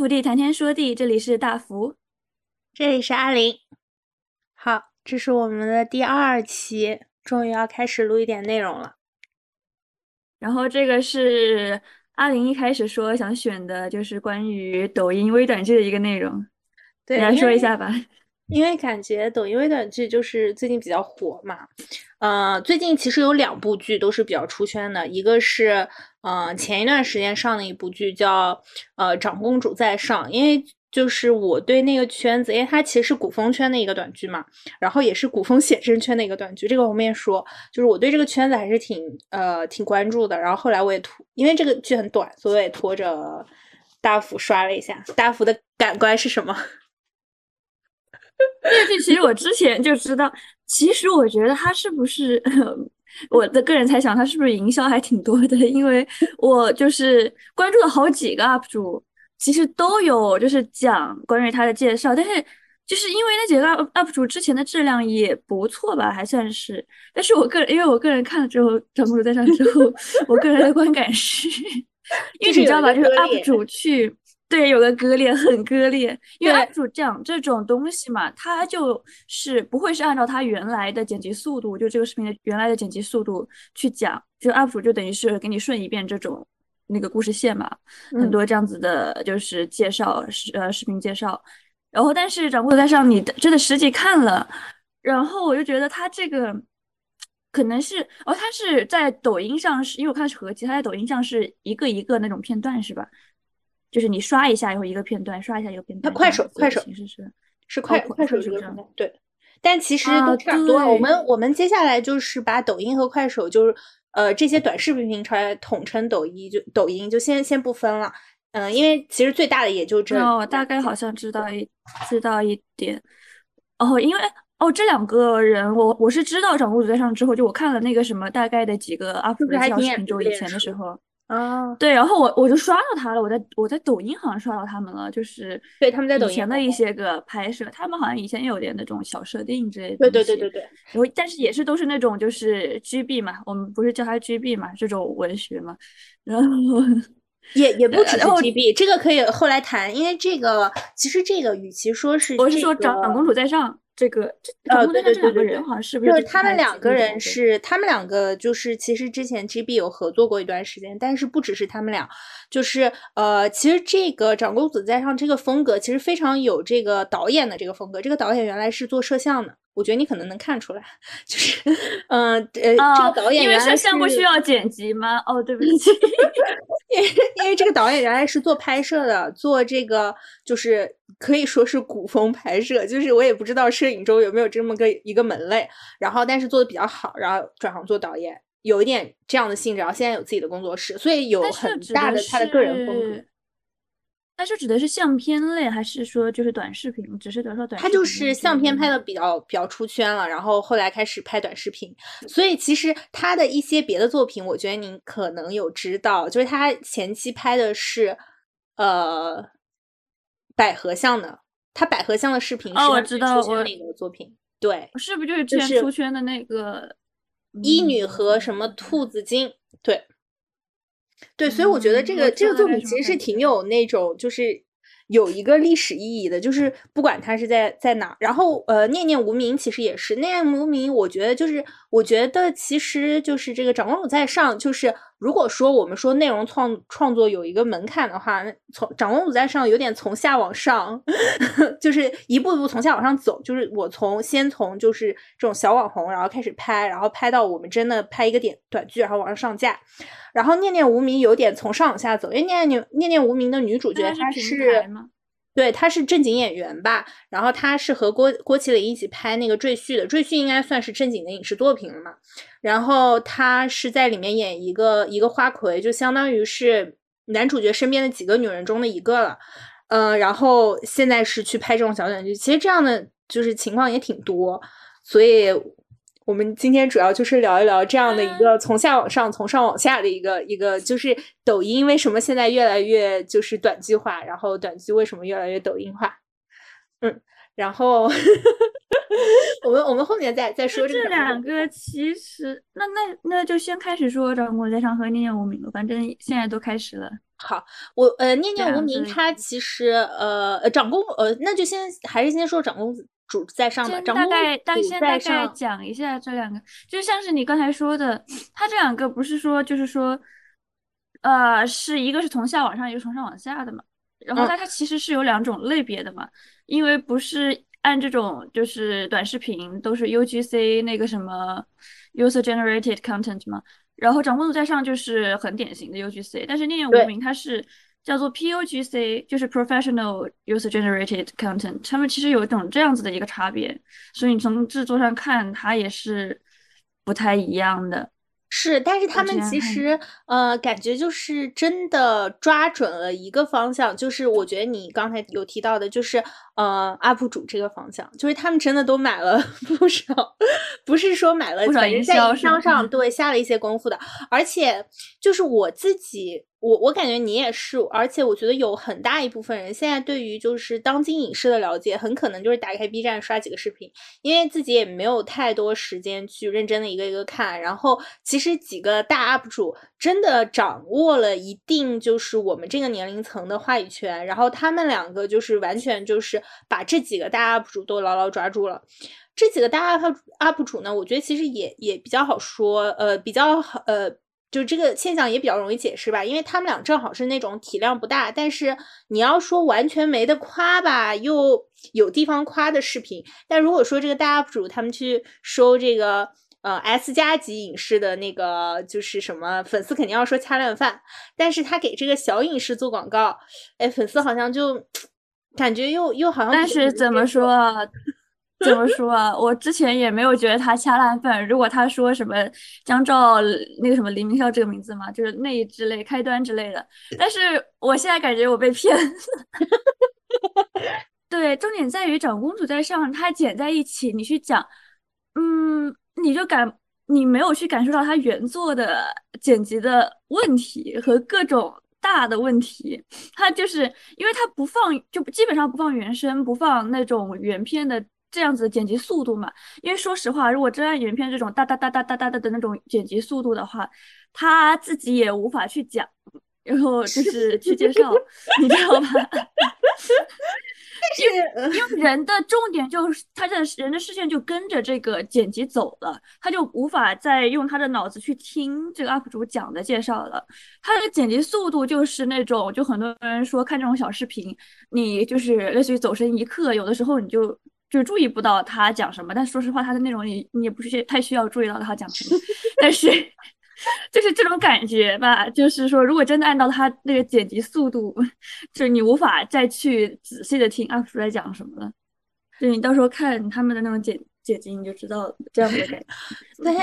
福地，谈天说地，这里是大福，这里是阿林。好，这是我们的第二期，终于要开始录一点内容了。然后这个是阿林一开始说想选的，就是关于抖音微短剧的一个内容，对，来说一下吧。因为感觉抖音微短剧就是最近比较火嘛，呃，最近其实有两部剧都是比较出圈的，一个是呃前一段时间上的一部剧叫呃长公主在上，因为就是我对那个圈子，因为它其实是古风圈的一个短剧嘛，然后也是古风写真圈的一个短剧，这个我们也说，就是我对这个圈子还是挺呃挺关注的，然后后来我也拖，因为这个剧很短，所以我也拖着大福刷了一下，大福的感官是什么？这个剧其实我之前就知道，其实我觉得他是不是我的个人猜想，他是不是营销还挺多的？因为我就是关注了好几个 UP 主，其实都有就是讲关于他的介绍，但是就是因为那几个 UP 主之前的质量也不错吧，还算是。但是我个人，因为我个人看了之后，长公主在上之后，我个人的观感是，因为你知道吧，就是 UP 主去。对，有个割裂，很割裂。因为 UP 主讲这种东西嘛，他就是不会是按照他原来的剪辑速度，就这个视频的原来的剪辑速度去讲。就 UP 主就等于是给你顺一遍这种那个故事线嘛，很多这样子的，就是介绍视呃视频介绍。然后，但是掌柜在上，你真的实际看了，然后我就觉得他这个可能是哦，他是在抖音上是因为我看的是合集，他在抖音上是一个一个那种片段是吧？就是你刷一下有一个片段，刷一下一个片段。它快手，快手其实是是快快手这个状态。对，但其实都差不多。我们我们接下来就是把抖音和快手，就是呃这些短视频平台统称抖音，就抖音就先先不分了。嗯，因为其实最大的也就这。哦，大概好像知道一知道一点。哦，因为哦这两个人，我我是知道掌公主在上之后，就我看了那个什么大概的几个 UP 主介绍视频，就以前的时候。啊，对，然后我我就刷到他了，我在我在抖音好像刷到他们了，就是对他们在抖音前的一些个拍摄，他们好像以前也有点那种小设定之类的，对对对对对，然后但是也是都是那种就是 GB 嘛，我们不是叫它 GB 嘛，这种文学嘛，然后 也也不只是 GB，这个可以后来谈，因为这个其实这个与其说是我是说长公主在上。这个呃，对对对对对，是就是他们两个人是他们两个就是其实之前 GB 有合作过一段时间，但是不只是他们俩，就是呃，其实这个长公子在上这个风格其实非常有这个导演的这个风格，这个导演原来是做摄像的。我觉得你可能能看出来，就是，嗯，呃，这个导演因为摄像不需要剪辑吗？哦，对不起，因为因为这个导演原来是做拍摄的，做这个就是可以说是古风拍摄，就是我也不知道摄影中有没有这么个一个门类，然后但是做的比较好，然后转行做导演，有一点这样的性质，然后现在有自己的工作室，所以有很大的他的个人风格。它是指的是相片类，还是说就是短视频？只是比如说短，他就是相片拍的比较比较出圈了，然后后来开始拍短视频。所以其实他的一些别的作品，我觉得您可能有知道，就是他前期拍的是呃百合像的，他百合像的视频是我知道我那个作品，对，是不是就是之前出圈的那个医女和什么兔子精？对。对，所以我觉得这个这个作品其实是挺有那种，就是有一个历史意义的，就是不管它是在在哪，然后呃，念念无名其实也是念念无名，我觉得就是我觉得其实就是这个长公主在上，就是。如果说我们说内容创创作有一个门槛的话，从长公主在上有点从下往上，就是一步一步从下往上走。就是我从先从就是这种小网红，然后开始拍，然后拍到我们真的拍一个点短剧，然后往上上架。然后念念无名有点从上往下走，因为念念念念无名的女主角她是。对，他是正经演员吧？然后他是和郭郭麒麟一起拍那个《赘婿》的，《赘婿》应该算是正经的影视作品了嘛。然后他是在里面演一个一个花魁，就相当于是男主角身边的几个女人中的一个了。嗯，然后现在是去拍这种小短剧，其实这样的就是情况也挺多，所以。我们今天主要就是聊一聊这样的一个从下往上、从上往下的一个一个，就是抖音为什么现在越来越就是短剧化，然后短剧为什么越来越抖音化？嗯，然后 我们我们后面再再说这两个。其实，那那那就先开始说《长公在上》和《念念无名》了，反正现在都开始了。好，我呃，念念无名，他其实呃呃，长公呃，那就先还是先说长公主在上吧。大概大先大概讲一下这两个，就像是你刚才说的，他这两个不是说就是说，呃，是一个是从下往上，一个从上往下的嘛。然后它它其实是有两种类别的嘛，因为不是按这种就是短视频都是 UGC 那个什么 User Generated Content 嘛。然后掌公主在上就是很典型的 UGC，但是念念无名它是叫做 PUGC，就是 Professional User Generated Content，他们其实有一种这样子的一个差别，所以你从制作上看它也是不太一样的。是，但是他们其实呃，感觉就是真的抓准了一个方向，就是我觉得你刚才有提到的，就是呃，UP 主这个方向，就是他们真的都买了 不少，不是说买了，在营销上对下了一些功夫的，而且就是我自己。我我感觉你也是，而且我觉得有很大一部分人现在对于就是当今影视的了解，很可能就是打开 B 站刷几个视频，因为自己也没有太多时间去认真的一个一个看。然后其实几个大 UP 主真的掌握了一定就是我们这个年龄层的话语权，然后他们两个就是完全就是把这几个大 UP 主都牢牢抓住了。这几个大 UP UP 主呢，我觉得其实也也比较好说，呃，比较好，呃。就这个现象也比较容易解释吧，因为他们俩正好是那种体量不大，但是你要说完全没得夸吧，又有地方夸的视频。但如果说这个大 UP 主他们去收这个呃 S 加级影视的那个就是什么粉丝肯定要说掐烂饭，但是他给这个小影视做广告，哎，粉丝好像就感觉又又好像。但是怎么说？怎么说啊？我之前也没有觉得他掐烂饭。如果他说什么江照那个什么黎明笑这个名字嘛，就是那一之类开端之类的。但是我现在感觉我被骗。对，重点在于长公主在上，它剪在一起，你去讲，嗯，你就感你没有去感受到它原作的剪辑的问题和各种大的问题。它就是因为它不放，就基本上不放原声，不放那种原片的。这样子的剪辑速度嘛，因为说实话，如果真按原片这种哒哒哒哒哒哒的那种剪辑速度的话，他自己也无法去讲，然后就 是去介绍，你知道吧？因为因为人的重点就是他的人的视线就跟着这个剪辑走了，他就无法再用他的脑子去听这个 UP 主讲的介绍了。他的剪辑速度就是那种，就很多人说看这种小视频，你就是类似于走神一刻，有的时候你就。就注意不到他讲什么，但说实话，他的内容你你也不是太需要注意到他讲什么，但是就是这种感觉吧，就是说，如果真的按照他那个剪辑速度，就是你无法再去仔细的听 UP 主在讲什么了，就你到时候看他们的那种剪。剪辑，你就知道这样的感觉。对，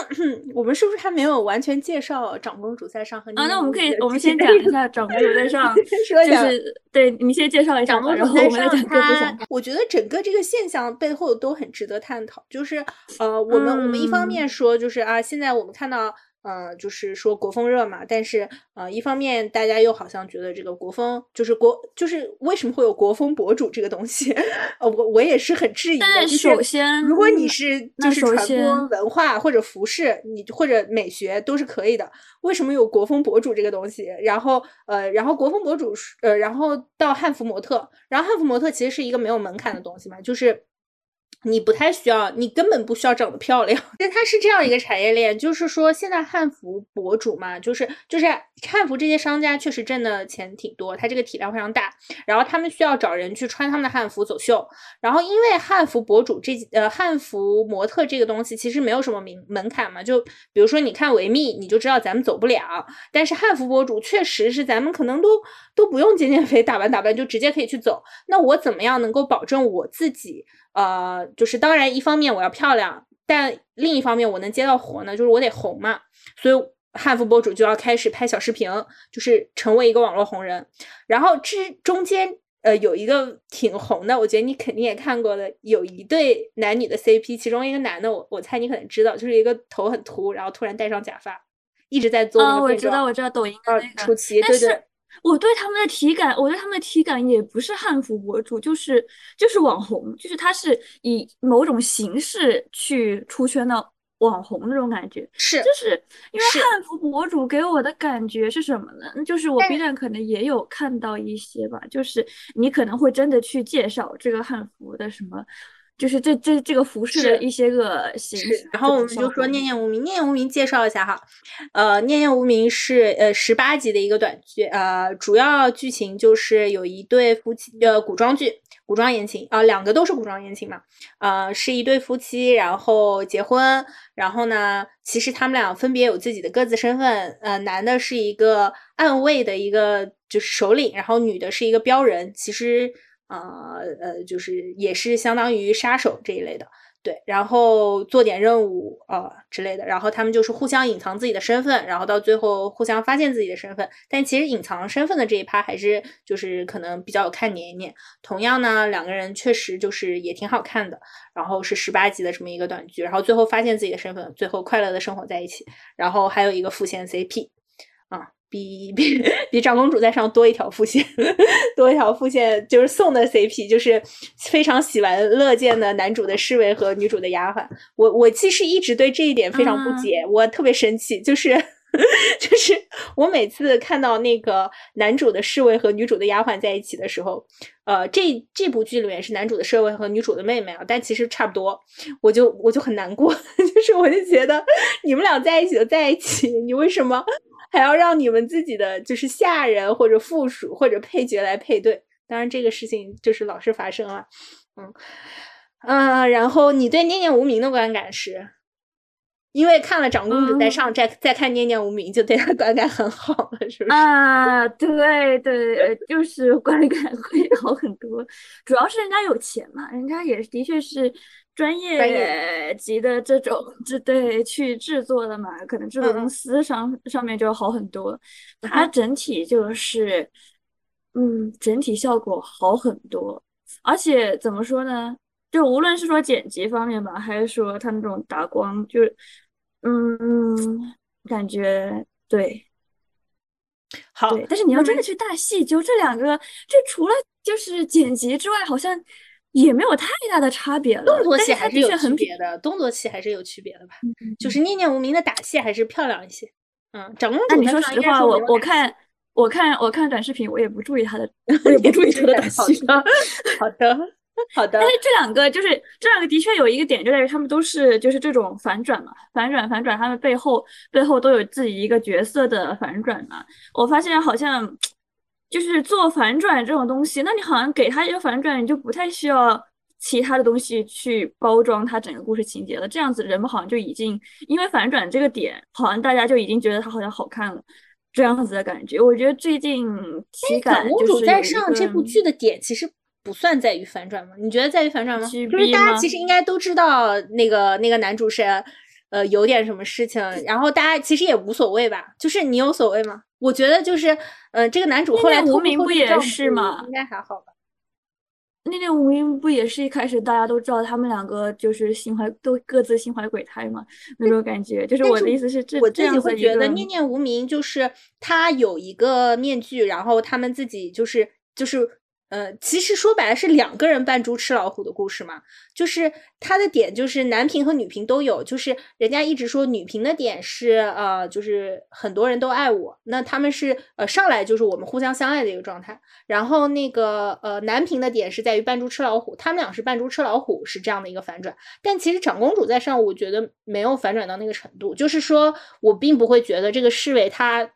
我们是不是还没有完全介绍长公主在上和？啊，那我们可以，我们先讲一下长 公主在上，就是对你先介绍一下长公主在上。她，我觉得整个这个现象背后都很值得探讨。就是呃，我们我们一方面说，就是啊，现在我们看到。嗯，就是说国风热嘛，但是呃，一方面大家又好像觉得这个国风就是国，就是为什么会有国风博主这个东西？呃，我我也是很质疑的。但是首先，如果你是就是传播文化或者服饰，你或者美学都是可以的。为什么有国风博主这个东西？然后呃，然后国风博主呃，然后到汉服模特，然后汉服模特其实是一个没有门槛的东西嘛，就是。你不太需要，你根本不需要长得漂亮。但它是这样一个产业链，就是说现在汉服博主嘛，就是就是汉服这些商家确实挣的钱挺多，它这个体量非常大，然后他们需要找人去穿他们的汉服走秀。然后因为汉服博主这呃汉服模特这个东西其实没有什么门门槛嘛，就比如说你看维密，你就知道咱们走不了。但是汉服博主确实是咱们可能都都不用减减肥、打扮打扮就直接可以去走。那我怎么样能够保证我自己？呃，就是当然，一方面我要漂亮，但另一方面我能接到活呢，就是我得红嘛。所以汉服博主就要开始拍小视频，就是成为一个网络红人。然后这中间呃有一个挺红的，我觉得你肯定也看过的，有一对男女的 CP，其中一个男的我我猜你可能知道，就是一个头很秃，然后突然戴上假发，一直在做那个我知道，我知道抖音的那个初期，对对。我对他们的体感，我对他们的体感也不是汉服博主，就是就是网红，就是他是以某种形式去出圈的网红那种感觉，是，就是因为汉服博主给我的感觉是什么呢？就是我 B 站可能也有看到一些吧，就是你可能会真的去介绍这个汉服的什么。就是这这这个服饰的一些个形式，然后我们就说《念念无名》，《念念无名》介绍一下哈，呃，《念念无名》是呃十八集的一个短剧，呃，主要剧情就是有一对夫妻，呃，古装剧，古装言情啊，两个都是古装言情嘛，呃，是一对夫妻，然后结婚，然后呢，其实他们俩分别有自己的各自身份，呃，男的是一个暗卫的一个就是首领，然后女的是一个镖人，其实。啊呃，就是也是相当于杀手这一类的，对，然后做点任务啊之类的，然后他们就是互相隐藏自己的身份，然后到最后互相发现自己的身份。但其实隐藏身份的这一趴还是就是可能比较有看点一点。同样呢，两个人确实就是也挺好看的，然后是十八集的这么一个短剧，然后最后发现自己的身份，最后快乐的生活在一起，然后还有一个副线 CP 啊。比 比比长公主在上多一条副线，多一条副线就是送的 CP，就是非常喜闻乐见的男主的侍卫和女主的丫鬟。我我其实一直对这一点非常不解，我特别生气，就是 就是我每次看到那个男主的侍卫和女主的丫鬟在一起的时候，呃，这这部剧里面是男主的侍卫和女主的妹妹啊，但其实差不多，我就我就很难过，就是我就觉得你们俩在一起就在一起，你为什么？还要让你们自己的就是下人或者附属或者配角来配对，当然这个事情就是老是发生了，嗯嗯，然后你对《念念无名》的观感是，因为看了长公主在上，再再看《念念无名》，就对他观感很好了，是不是？啊，对对，就是观感会好很多，主要是人家有钱嘛，人家也的确是。专业级的这种，这对去制作的嘛，可能制作公司上上面就好很多。它整体就是，嗯，整体效果好很多。而且怎么说呢？就无论是说剪辑方面吧，还是说它那种打光，就嗯，感觉对，好。对，但是你要真的去大细究这两个，这除了就是剪辑之外，好像。也没有太大的差别了，动作戏还是有区别的，动作戏还是有区别的吧。就是念念无名的打戏还是漂亮一些。嗯，长公主，你说实话，我我看我看我看短视频，我也不注意他的，我也不注意他的打戏。好的，好的。但是这两个就是这两个的确有一个点，就在于他们都是就是这种反转嘛，反转反转，他们背后背后都有自己一个角色的反转嘛。我发现好像。就是做反转这种东西，那你好像给他一个反转，你就不太需要其他的东西去包装他整个故事情节了。这样子人们好像就已经因为反转这个点，好像大家就已经觉得他好像好看了，这样子的感觉。我觉得最近体感公主在上这部剧的点其实不算在于反转吗？你觉得在于反转吗？就是大家其实应该都知道那个那个男主是呃有点什么事情，然后大家其实也无所谓吧？就是你有所谓吗？我觉得就是，呃，这个男主后来无名不也是吗？应该还好吧。那那无名不也是一开始大家都知道他们两个就是心怀都各自心怀鬼胎嘛？那种感觉，就是我的意思是，这我自己会觉得念念无名就是他有一个面具，然后他们自己就是就是。呃，其实说白了是两个人扮猪吃老虎的故事嘛，就是他的点就是男频和女频都有，就是人家一直说女频的点是呃，就是很多人都爱我，那他们是呃上来就是我们互相相爱的一个状态，然后那个呃男频的点是在于扮猪吃老虎，他们俩是扮猪吃老虎是这样的一个反转，但其实长公主在上，我觉得没有反转到那个程度，就是说我并不会觉得这个侍卫他。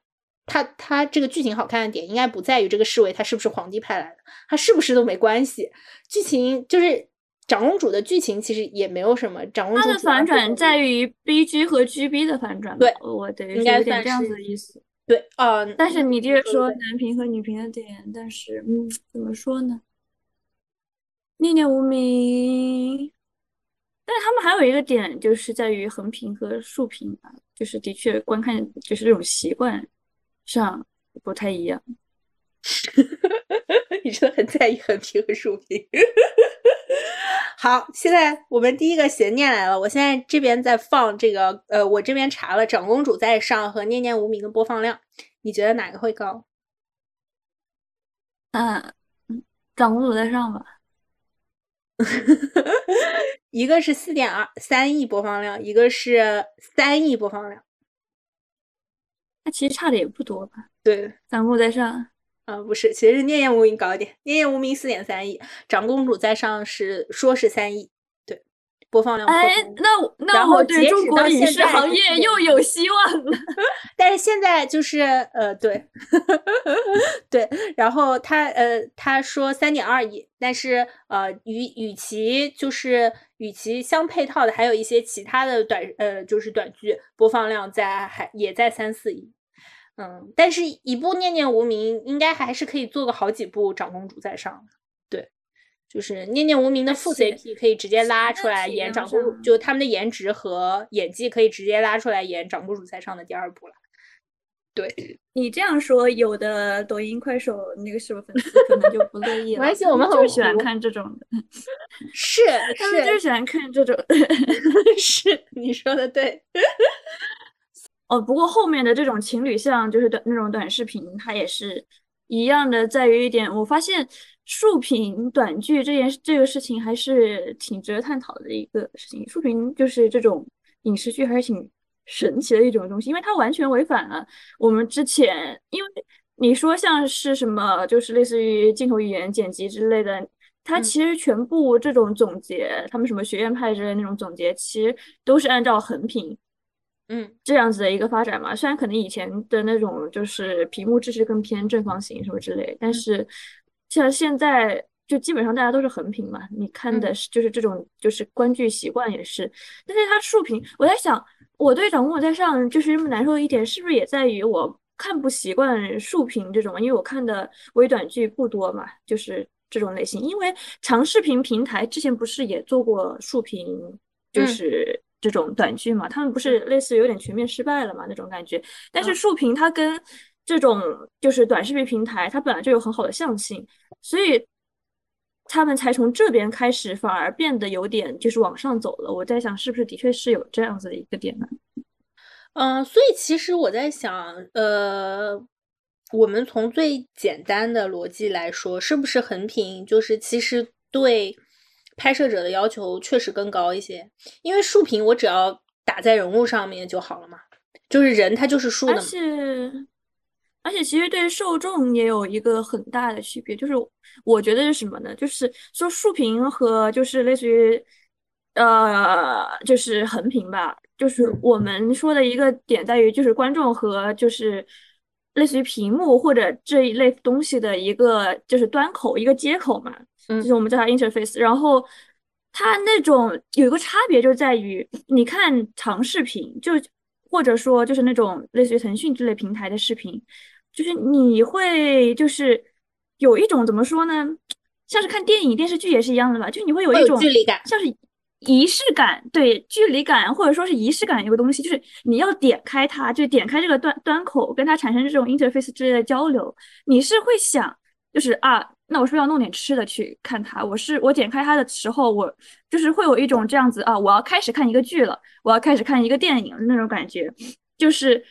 他他这个剧情好看的点应该不在于这个侍卫他是不是皇帝派来的，他是不是都没关系。剧情就是长公主的剧情其实也没有什么。长公主的反转在于 B G 和 G B 的反转。对，我得应该算这样子的意思。对，呃，但是你接着说男频和女频的点，但是嗯，怎么说呢？念念无名，但是他们还有一个点就是在于横屏和竖屏吧，就是的确观看就是这种习惯。上不太一样，你真的很在意横屏和竖屏。好，现在我们第一个悬念来了。我现在这边在放这个，呃，我这边查了《长公主在上》和《念念无名》的播放量，你觉得哪个会高？嗯，长公主在上吧。一个是四点二三亿播放量，一个是三亿播放量。那其实差的也不多吧？对，长公主在上啊，不是，其实是念念无名高一点，念念无名四点三亿，长公主在上是说是三亿。对播放量哎，那那我对中国影视行业又有希望了。但是现在就是呃，对 对，然后他呃他说三点二亿，但是呃与与其就是与其相配套的还有一些其他的短呃就是短剧播放量在还也在三四亿，嗯，但是一部念念无名应该还是可以做个好几部长公主在上。对就是念念无名的副 CP 可以直接拉出来演长公主，就他们的颜值和演技可以直接拉出来演长公主在上的第二部了。对 你这样说，有的抖音、快手那个什么粉丝可能就不乐意 了。没关系，我们很喜欢看这种的。是，他们就喜欢看这种。是，你说的对。哦，不过后面的这种情侣像，就是短那种短视频，它也是一样的，在于一点，我发现。竖屏短剧这件这个事情还是挺值得探讨的一个事情。竖屏就是这种影视剧还是挺神奇的一种东西，因为它完全违反了我们之前，因为你说像是什么，就是类似于镜头语言、剪辑之类的，它其实全部这种总结，他们什么学院派之类那种总结，其实都是按照横屏，嗯，这样子的一个发展嘛。虽然可能以前的那种就是屏幕支持更偏正方形什么之类，但是。像现在就基本上大家都是横屏嘛，你看的是就是这种就是观剧习惯也是，但是它竖屏，我在想我对掌握在上就是这么难受的一点，是不是也在于我看不习惯竖屏这种，因为我看的微短剧不多嘛，就是这种类型，因为长视频平台之前不是也做过竖屏，就是这种短剧嘛，他们不是类似有点全面失败了嘛那种感觉，但是竖屏它跟。这种就是短视频平台，它本来就有很好的向性，所以他们才从这边开始，反而变得有点就是往上走了。我在想，是不是的确是有这样子的一个点呢？嗯，所以其实我在想，呃，我们从最简单的逻辑来说，是不是横屏就是其实对拍摄者的要求确实更高一些？因为竖屏我只要打在人物上面就好了嘛，就是人他就是竖的嘛。而且其实对受众也有一个很大的区别，就是我觉得是什么呢？就是说竖屏和就是类似于，呃，就是横屏吧。就是我们说的一个点在于，就是观众和就是类似于屏幕或者这一类东西的一个就是端口一个接口嘛，就是我们叫它 interface。然后它那种有一个差别就在于，你看长视频就。或者说就是那种类似于腾讯之类平台的视频，就是你会就是有一种怎么说呢，像是看电影电视剧也是一样的吧，就你会有一种距离感，像是仪式感，对距离感或者说是仪式感一个东西，就是你要点开它，就点开这个端端口，跟它产生这种 interface 之类的交流，你是会想就是啊。那我是不是要弄点吃的去看它？我是我点开它的时候，我就是会有一种这样子啊，我要开始看一个剧了，我要开始看一个电影那种感觉，就是，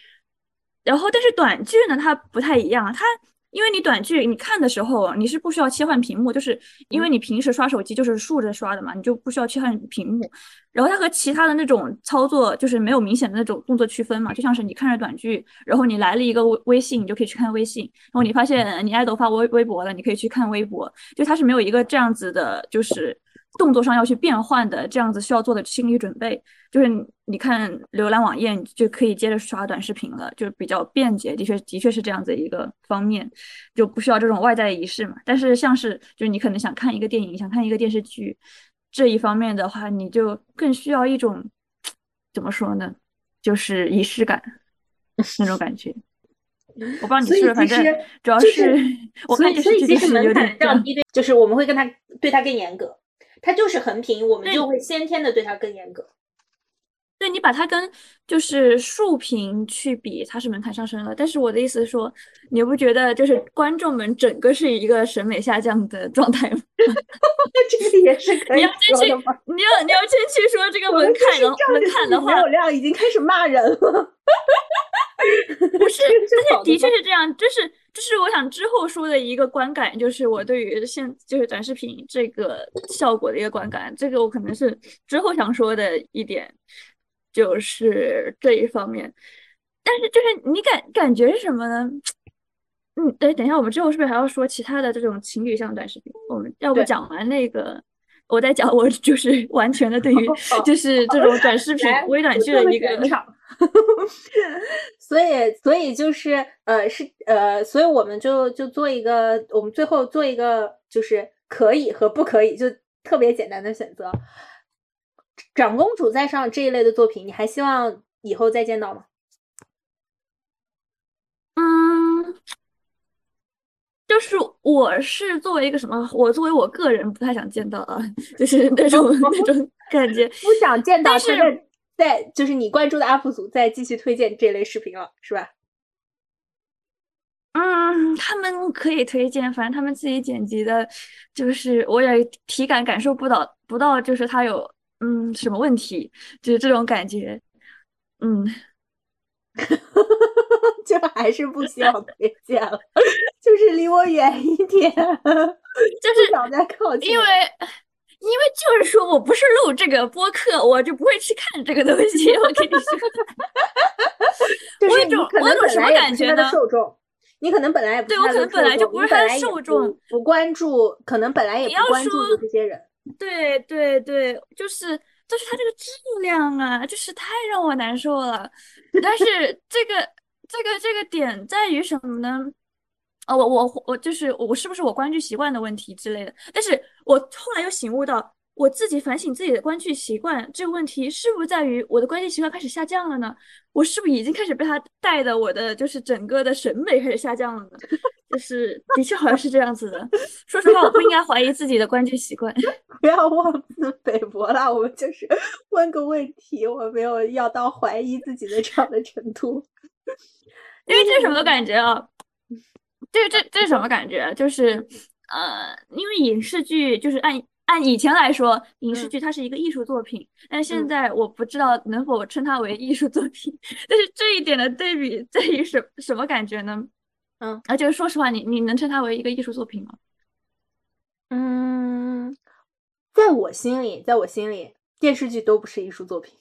然后但是短剧呢，它不太一样，它。因为你短剧你看的时候，你是不需要切换屏幕，就是因为你平时刷手机就是竖着刷的嘛，你就不需要切换屏幕。然后它和其他的那种操作就是没有明显的那种动作区分嘛，就像是你看着短剧，然后你来了一个微微信，你就可以去看微信。然后你发现你爱豆发微微博了，你可以去看微博。就它是没有一个这样子的，就是动作上要去变换的这样子需要做的心理准备。就是你看浏览网页，你就可以接着刷短视频了，就比较便捷。的确，的确是这样子一个方面，就不需要这种外在的仪式嘛。但是像是，就是你可能想看一个电影，想看一个电视剧这一方面的话，你就更需要一种怎么说呢，就是仪式感 那种感觉。我不知道你是不是，反正主要是 我看电视剧是有点降低，就是我们会跟他对他更严格。他就是横屏，我们就会先天的对他更严格。对你把它跟就是竖屏去比，它是门槛上升了。但是我的意思是说，你不觉得就是观众们整个是一个审美下降的状态吗？这个也是可以说的吗？你要你要先去说这个门槛的门槛的话，流量已经开始骂人了。不是，但是的确是这样，就是就是我想之后说的一个观感，就是我对于现就是短视频这个效果的一个观感，这个我可能是之后想说的一点，就是这一方面。但是就是你感感觉是什么呢？嗯，对，等一下，我们之后是不是还要说其他的这种情侣向短视频？我们要不讲完那个，我再讲我就是完全的对于 就是这种短视 频微短剧的一个。所以，所以就是呃，是呃，所以我们就就做一个，我们最后做一个，就是可以和不可以，就特别简单的选择。长公主在上这一类的作品，你还希望以后再见到吗？嗯，就是我是作为一个什么，我作为我个人不太想见到啊，就是那种那种感觉，不想见到，但是。在就是你关注的 UP 主再继续推荐这类视频了，是吧？嗯，他们可以推荐，反正他们自己剪辑的，就是我也体感感受不到不到，就是他有嗯什么问题，就是这种感觉，嗯，就还是不需要推荐了，就是离我远一点，就是想再靠近，因为。因为就是说我不是录这个播客，我就不会去看这个东西。我跟你说，我有种我有种什么感觉呢？受众，你可能本来也不对我可能本来就不是他的受众，不关注，可能本来也不关注这些人。对对对，就是就是他这个质量啊，就是太让我难受了。但是这个这个这个点在于什么呢？哦，我我我就是我是不是我观剧习惯的问题之类的？但是我后来又醒悟到，我自己反省自己的观剧习惯这个问题，是不是在于我的观剧习惯开始下降了呢？我是不是已经开始被他带的，我的就是整个的审美开始下降了呢？就是的确好像是这样子的。说实话，我不应该怀疑自己的观剧习惯。不要妄自菲薄啦，我们就是问个问题，我没有要到怀疑自己的这样的程度。因为这是什么感觉啊？这这这是什么感觉？就是呃，因为影视剧就是按按以前来说，影视剧它是一个艺术作品，但现在我不知道能否称它为艺术作品。但是这一点的对比在于什什么感觉呢？嗯，而且说实话，你你能称它为一个艺术作品吗？嗯，在我心里，在我心里，电视剧都不是艺术作品。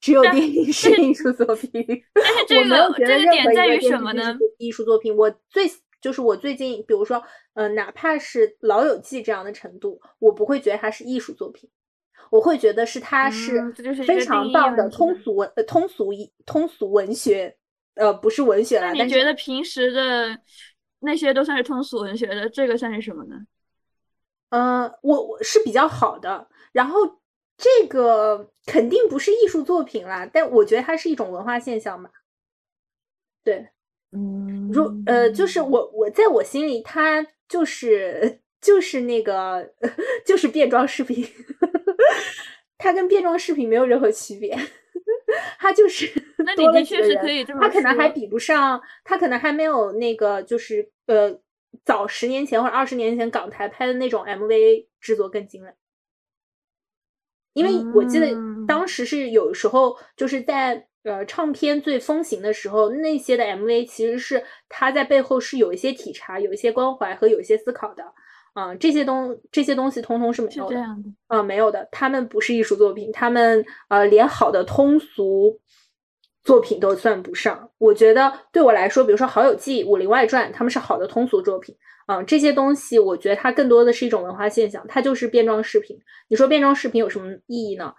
只有电影是艺术作品，但是这个这个点在于什么呢？艺术作品，我最就是我最近，比如说，呃，哪怕是《老友记》这样的程度，我不会觉得它是艺术作品，我会觉得是它是非常棒的通俗文、通俗一通俗文学，呃，不是文学了。那你觉得平时的那些都算是通俗文学的，这个算是什么呢？嗯，我我是比较好的，然后。这个肯定不是艺术作品啦，但我觉得它是一种文化现象嘛。对，嗯，如呃，就是我我在我心里，它就是就是那个 就是变装视频，它跟变装视频没有任何区别，它就是多了几个人，它可能还比不上，它可能还没有那个就是呃早十年前或者二十年前港台拍的那种 MV 制作更精美。因为我记得当时是有时候就是在呃唱片最风行的时候，那些的 MV 其实是他在背后是有一些体察、有一些关怀和有一些思考的，啊，这些东这些东西通通是没有的，啊，没有的，他们不是艺术作品，他们呃连好的通俗作品都算不上。我觉得对我来说，比如说《好友记》《武林外传》，他们是好的通俗作品。嗯，这些东西我觉得它更多的是一种文化现象，它就是变装视频。你说变装视频有什么意义呢？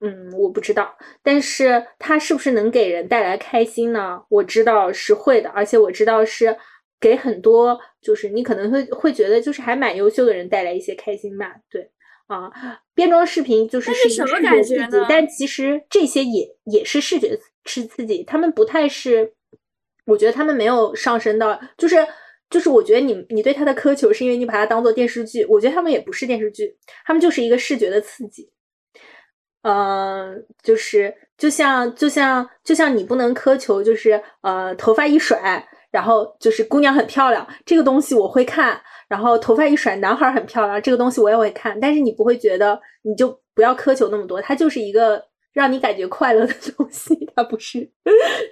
嗯，我不知道。但是它是不是能给人带来开心呢？我知道是会的，而且我知道是给很多就是你可能会会觉得就是还蛮优秀的人带来一些开心吧。对啊，变装视频就是是什么感觉呢？但其实这些也也是视觉是刺激，他们不太是，我觉得他们没有上升到就是。就是我觉得你你对他的苛求是因为你把它当做电视剧，我觉得他们也不是电视剧，他们就是一个视觉的刺激。嗯，就是就像就像就像你不能苛求，就是呃头发一甩，然后就是姑娘很漂亮，这个东西我会看；然后头发一甩，男孩很漂亮，这个东西我也会看。但是你不会觉得，你就不要苛求那么多，它就是一个让你感觉快乐的东西，它不是。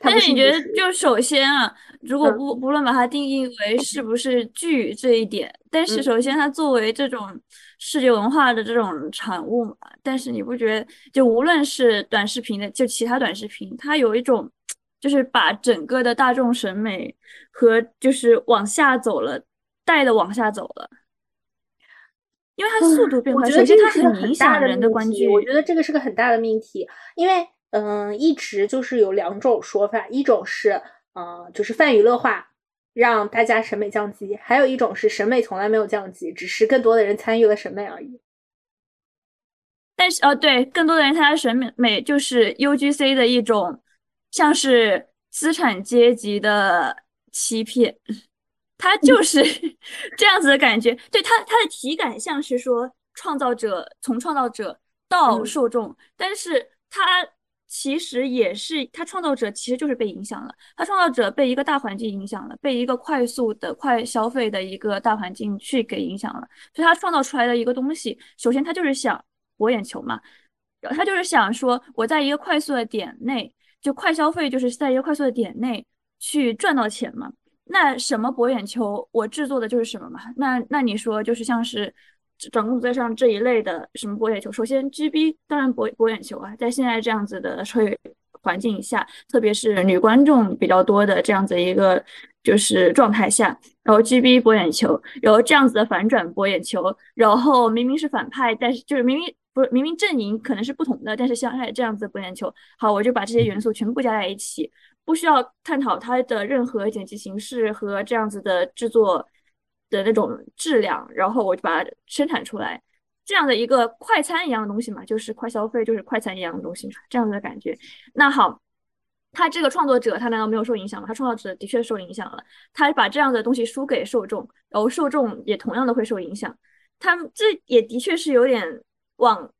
但是你觉得，就首先啊，如果不不论把它定义为是不是剧这一点，但是首先它作为这种视觉文化的这种产物嘛，但是你不觉得，就无论是短视频的，就其他短视频，它有一种就是把整个的大众审美和就是往下走了，带的往下走了。因为它速度变快，首先它很影响人的观剧。我觉得这个是个很大的命题，因为嗯，一直就是有两种说法，一种是呃，就是泛娱乐化，让大家审美降级；还有一种是审美从来没有降级，只是更多的人参与了审美而已。但是呃，对，更多的人参加审美美就是 U G C 的一种，像是资产阶级的欺骗。他就是 这样子的感觉，对他他的体感像是说创造者从创造者到受众，但是他其实也是他创造者其实就是被影响了，他创造者被一个大环境影响了，被一个快速的快消费的一个大环境去给影响了，所以他创造出来的一个东西，首先他就是想博眼球嘛，然后他就是想说我在一个快速的点内就快消费，就是在一个快速的点内去赚到钱嘛。那什么博眼球，我制作的就是什么嘛？那那你说就是像是转公在上这一类的什么博眼球？首先，GB 当然博博眼球啊，在现在这样子的社会环境下，特别是女观众比较多的这样子一个就是状态下，然后 GB 博眼球，然后这样子的反转博眼球，然后明明是反派，但是就是明明不是明明阵营可能是不同的，但是相爱这样子博眼球，好，我就把这些元素全部加在一起。不需要探讨它的任何剪辑形式和这样子的制作的那种质量，然后我就把它生产出来，这样的一个快餐一样的东西嘛，就是快消费，就是快餐一样的东西，这样子的感觉。那好，他这个创作者他难道没有受影响吗？他创作者的确受影响了，他把这样的东西输给受众，然后受众也同样的会受影响。他这也的确是有点往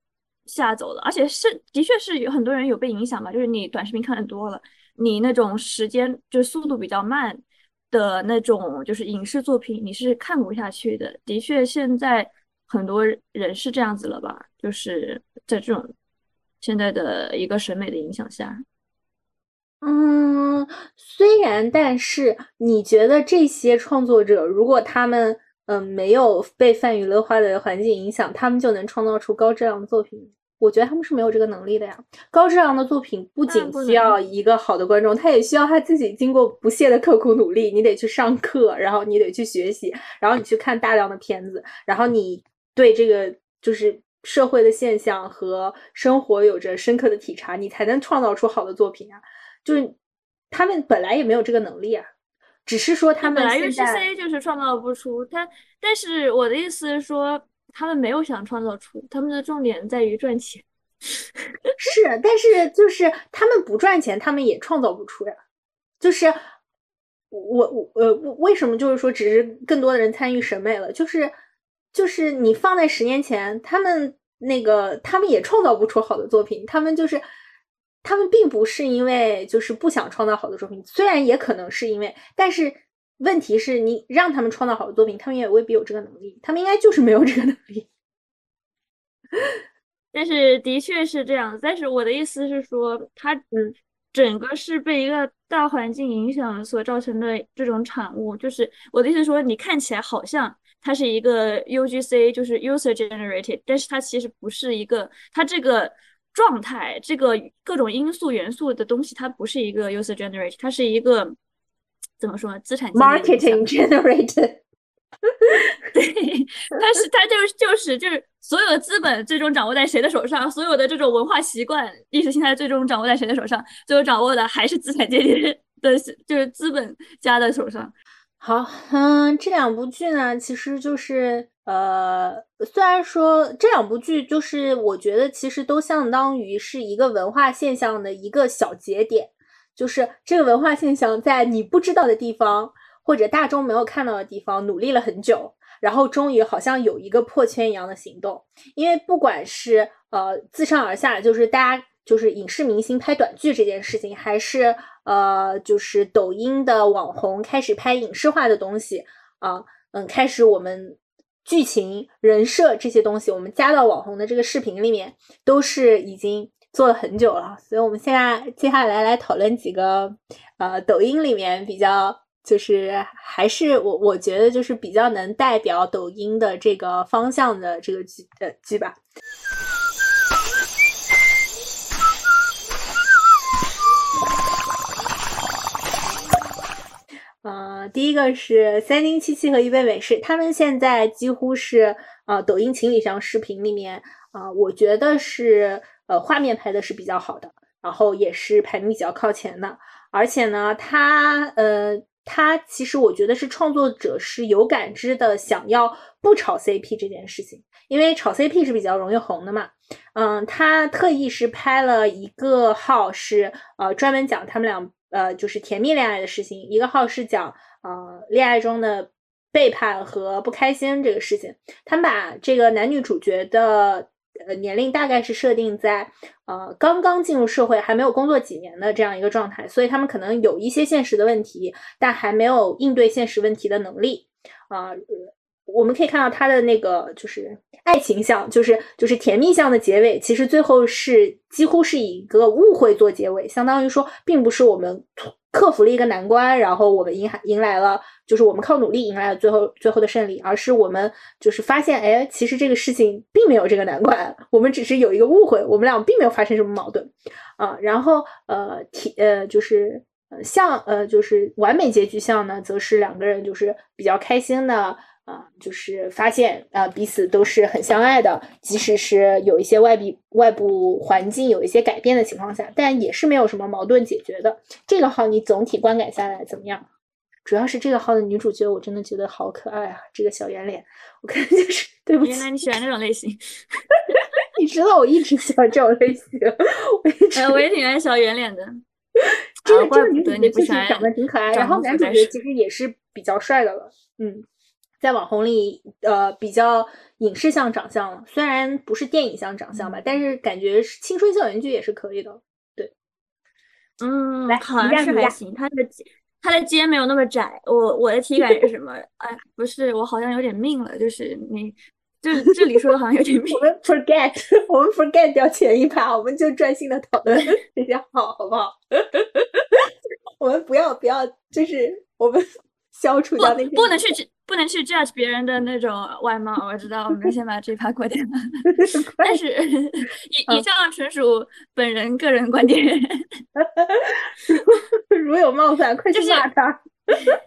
下走了，而且是的确是有很多人有被影响嘛，就是你短视频看的多了。你那种时间就速度比较慢的那种，就是影视作品，你是看不下去的。的确，现在很多人是这样子了吧？就是在这种现在的一个审美的影响下，嗯，虽然，但是你觉得这些创作者，如果他们嗯没有被泛娱乐化的环境影响，他们就能创造出高质量的作品？我觉得他们是没有这个能力的呀。高质量的作品不仅需要一个好的观众，他也需要他自己经过不懈的刻苦努力。你得去上课，然后你得去学习，然后你去看大量的片子，然后你对这个就是社会的现象和生活有着深刻的体察，你才能创造出好的作品啊。就是他们本来也没有这个能力啊，只是说他们本来 U C C 就是创造不出他。但是我的意思是说。他们没有想创造出，他们的重点在于赚钱。是，但是就是他们不赚钱，他们也创造不出呀。就是我我呃，为什么就是说，只是更多的人参与审美了？就是就是你放在十年前，他们那个他们也创造不出好的作品。他们就是他们并不是因为就是不想创造好的作品，虽然也可能是因为，但是。问题是你让他们创造好的作品，他们也未必有这个能力，他们应该就是没有这个能力。但是的确是这样，但是我的意思是说，它嗯，整个是被一个大环境影响所造成的这种产物。就是我的意思说，你看起来好像它是一个 UGC，就是 user generated，但是它其实不是一个，它这个状态，这个各种因素元素的东西，它不是一个 user generated，它是一个。怎么说？资产 marketing generated，对，但是它就是就是就是所有的资本最终掌握在谁的手上？所有的这种文化习惯、意识形态最终掌握在谁的手上？最后掌握的还是资产阶级的，就是资本家的手上。好，嗯，这两部剧呢，其实就是呃，虽然说这两部剧就是我觉得其实都相当于是一个文化现象的一个小节点。就是这个文化现象，在你不知道的地方，或者大众没有看到的地方，努力了很久，然后终于好像有一个破圈一样的行动。因为不管是呃自上而下，就是大家就是影视明星拍短剧这件事情，还是呃就是抖音的网红开始拍影视化的东西啊，嗯，开始我们剧情人设这些东西，我们加到网红的这个视频里面，都是已经。做了很久了，所以我们现在接下来来讨论几个呃抖音里面比较就是还是我我觉得就是比较能代表抖音的这个方向的这个剧呃剧吧。呃，第一个是三星七七和一杯美式，他们现在几乎是呃抖音情侣上视频里面啊，我觉得是呃画面拍的是比较好的，然后也是排名比较靠前的，而且呢，他呃他其实我觉得是创作者是有感知的，想要不炒 CP 这件事情，因为炒 CP 是比较容易红的嘛，嗯，他特意是拍了一个号是呃专门讲他们俩。呃，就是甜蜜恋爱的事情，一个号是讲呃恋爱中的背叛和不开心这个事情。他们把这个男女主角的呃年龄大概是设定在呃刚刚进入社会还没有工作几年的这样一个状态，所以他们可能有一些现实的问题，但还没有应对现实问题的能力啊。我们可以看到他的那个就是爱情向，就是就是甜蜜向的结尾，其实最后是几乎是以一个误会做结尾，相当于说，并不是我们克服了一个难关，然后我们迎迎来了，就是我们靠努力迎来了最后最后的胜利，而是我们就是发现，哎，其实这个事情并没有这个难关，我们只是有一个误会，我们俩并没有发生什么矛盾啊。然后呃，体呃就是像呃就是完美结局像呢，则是两个人就是比较开心的。啊，就是发现啊，彼此都是很相爱的，即使是有一些外比外部环境有一些改变的情况下，但也是没有什么矛盾解决的。这个号你总体观感下来怎么样？主要是这个号的女主角，我真的觉得好可爱啊，这个小圆脸，我看就是对不起。原来你喜欢这种类型，你知道我一直喜欢这种类型，我一直我也挺爱小圆脸的。这个这个女主角确实长得挺可爱，然后男主角其实也是比较帅的了，嗯。在网红里，呃，比较影视向长相了，虽然不是电影向长相吧，但是感觉青春校园剧也是可以的。对，嗯，来，好像是还行。他的他的肩没有那么窄。我我的体感是什么？哎，不是，我好像有点命了。就是你，就是这里说的好像有点命。我们 forget，我们 forget 掉前一趴，我们就专心的讨论 这些好，好不好？我们不要不要，就是我们消除掉那些不能去。不能去 judge 别人的那种外貌，我知道，我们先把这一趴过掉。但是以以上纯属本人个人观点，如有冒犯，快去骂他。就是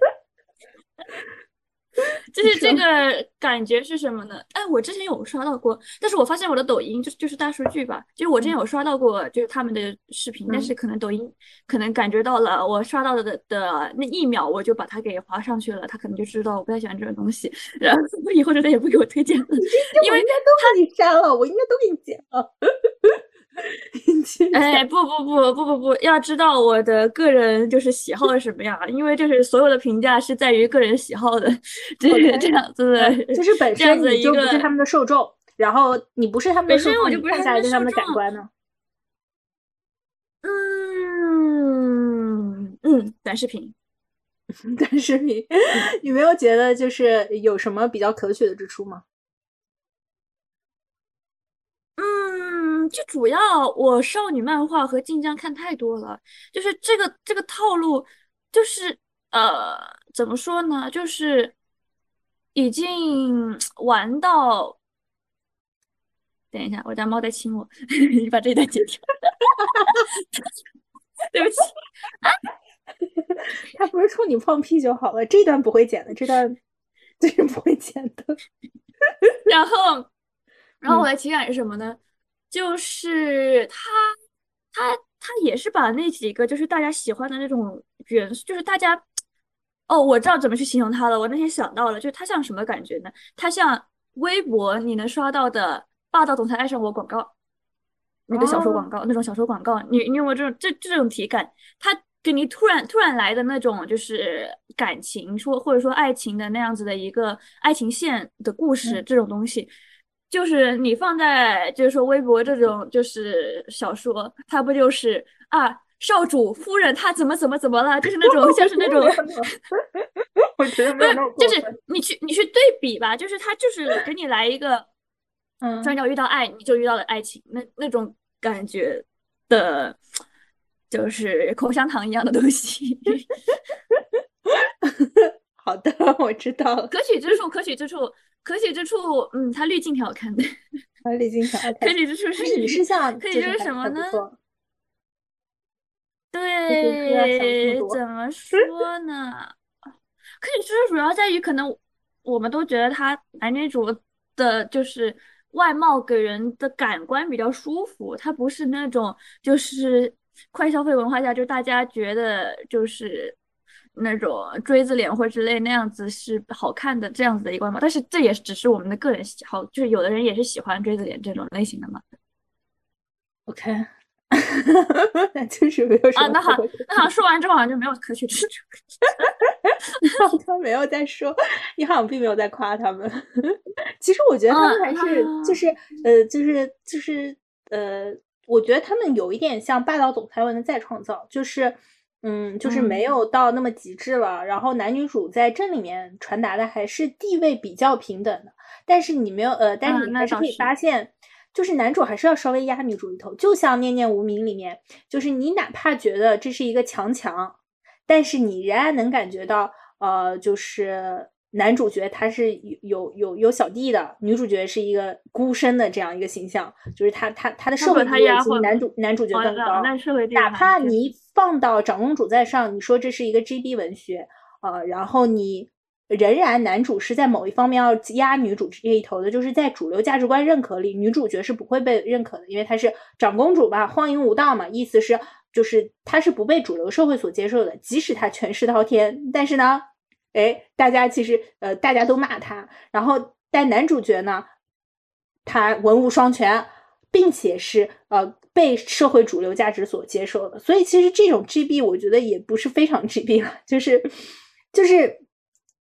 这个感觉是什么呢？哎，我之前有刷到过，但是我发现我的抖音就是就是大数据吧，就是我之前有刷到过，就是他们的视频，但是可能抖音可能感觉到了我刷到的的那一秒，我就把它给划上去了，他可能就知道我不太喜欢这种东西，然后以后就再也不给我推荐了，因为应该都给你删了，我应该都给你剪了。哎，不不不不不不，要知道我的个人就是喜好是什么样，因为就是所有的评价是在于个人喜好的，这这样子的，就是本身你就不是他们的受众，然后你不是他们的受众，你看下来对他们的感官呢？嗯嗯，短视频，短视频，你没有觉得就是有什么比较可取的之处吗？就主要我少女漫画和晋江看太多了，就是这个这个套路，就是呃，怎么说呢？就是已经玩到，等一下，我家猫在亲我，你把这一段剪掉，对不起，他不是冲你放屁就好了，这段不会剪的，这段这是不会剪的。然后，然后我的情感是什么呢？就是他，他，他也是把那几个就是大家喜欢的那种元素，就是大家，哦，我知道怎么去形容他了。我那天想到了，就是他像什么感觉呢？他像微博你能刷到的“霸道总裁爱上我”广告，那个小说广告，那种小说广告，你你有没有这种这这种体感？他给你突然突然来的那种就是感情说或者说爱情的那样子的一个爱情线的故事，这种东西。就是你放在，就是说微博这种就是小说，它不就是啊，少主夫人她怎么怎么怎么了，就是那种像是那种，我觉得 没有那就是你去你去对比吧，就是他就是给你来一个，嗯，转角遇到爱，你就遇到了爱情，那那种感觉的，就是口香糖一样的东西。好的，我知道了。可取之处，可取之处，可取之处，嗯，它滤镜挺好看的。它滤镜挺好看。可取之处是你可取之处什么呢？对，怎么说呢？可取之处主要在于，可能我们都觉得他男女主的就是外貌给人的感官比较舒服，他不是那种就是快消费文化下就大家觉得就是。那种锥子脸或之类那样子是好看的这样子的一个外貌，但是这也只是我们的个人喜好，就是有的人也是喜欢锥子脸这种类型的嘛。OK，那就是没有什么。啊，那好，那好，说完之后好像就没有可取之处。他没有在说，你好像并没有在夸他们。其实我觉得他们还是就是呃就是就是呃，我觉得他们有一点像霸道总裁文的再创造，就是。嗯，就是没有到那么极致了。然后男女主在这里面传达的还是地位比较平等的。但是你没有呃，但是你还是可以发现，就是男主还是要稍微压女主一头。就像《念念无名》里面，就是你哪怕觉得这是一个强强，但是你仍然能感觉到，呃，就是。男主角他是有有有有小弟的，女主角是一个孤身的这样一个形象，就是他他他的社会地位比男主男主角更高。哪怕你放到长公主在上，你说这是一个 GB 文学啊，然后你仍然男主是在某一方面要压女主这一头的，就是在主流价值观认可里，女主角是不会被认可的，因为她是长公主吧，荒淫无道嘛，意思是就是她是不被主流社会所接受的，即使她权势滔天，但是呢。哎，大家其实呃，大家都骂他，然后但男主角呢，他文武双全，并且是呃被社会主流价值所接受的，所以其实这种 GB 我觉得也不是非常 GB 了，就是就是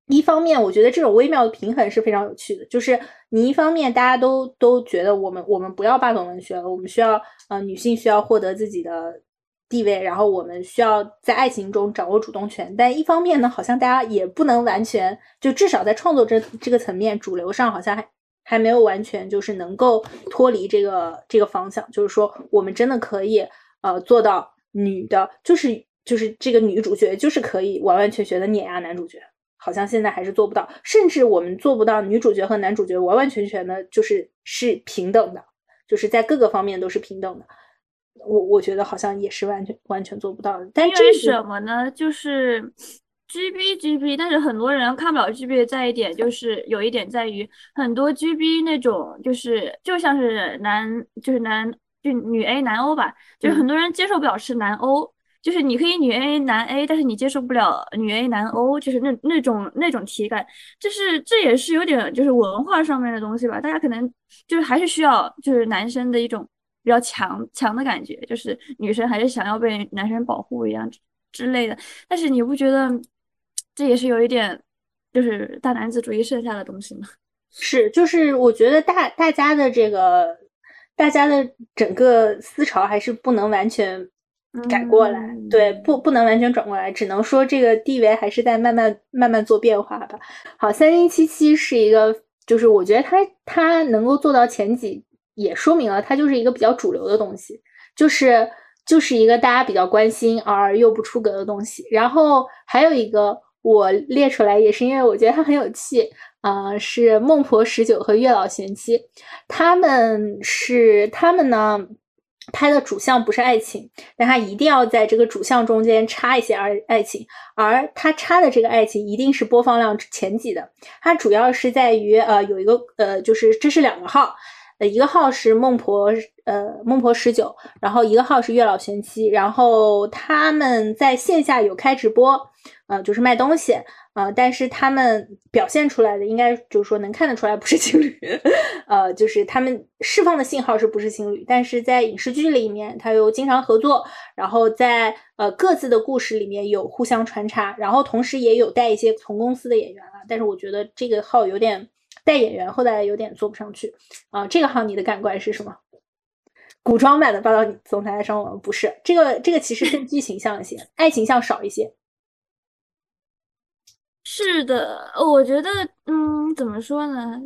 一方面，我觉得这种微妙的平衡是非常有趣的，就是你一方面大家都都觉得我们我们不要霸总文学了，我们需要呃女性需要获得自己的。地位，然后我们需要在爱情中掌握主动权，但一方面呢，好像大家也不能完全，就至少在创作这这个层面，主流上好像还还没有完全就是能够脱离这个这个方向，就是说我们真的可以呃做到女的，就是就是这个女主角就是可以完完全全的碾压男主角，好像现在还是做不到，甚至我们做不到女主角和男主角完完全全的就是是平等的，就是在各个方面都是平等的。我我觉得好像也是完全完全做不到的，但因为什么呢？就是 G B G B，但是很多人看不了 G B，在一点就是有一点在于很多 G B 那种就是就像是男就是男就女 A 男 O 吧，就是很多人接受不了是男 O，就是你可以女 A 男 A，但是你接受不了女 A 男 O，就是那那种那种体感，就是这也是有点就是文化上面的东西吧，大家可能就是还是需要就是男生的一种。比较强强的感觉，就是女生还是想要被男生保护一样之类的。但是你不觉得这也是有一点就是大男子主义剩下的东西吗？是，就是我觉得大大家的这个大家的整个思潮还是不能完全改过来，对，不不能完全转过来，只能说这个地位还是在慢慢慢慢做变化吧。好，三零七七是一个，就是我觉得他他能够做到前几。也说明了它就是一个比较主流的东西，就是就是一个大家比较关心而又不出格的东西。然后还有一个我列出来，也是因为我觉得它很有趣，啊，是孟婆十九和月老贤妻，他们是他们呢，拍的主项不是爱情，但它一定要在这个主项中间插一些爱爱情，而它插的这个爱情一定是播放量前几的。它主要是在于呃有一个呃就是这是两个号。呃，一个号是孟婆，呃，孟婆十九，然后一个号是月老玄七，然后他们在线下有开直播，呃，就是卖东西，呃，但是他们表现出来的应该就是说能看得出来不是情侣，呃，就是他们释放的信号是不是情侣，但是在影视剧里面他又经常合作，然后在呃各自的故事里面有互相穿插，然后同时也有带一些同公司的演员啊，但是我觉得这个号有点。带演员后来有点做不上去啊，这个号你的感官是什么？古装版的霸道总裁爱上我不是这个，这个其实更剧情像一些，爱情像少一些。是的，我觉得，嗯，怎么说呢？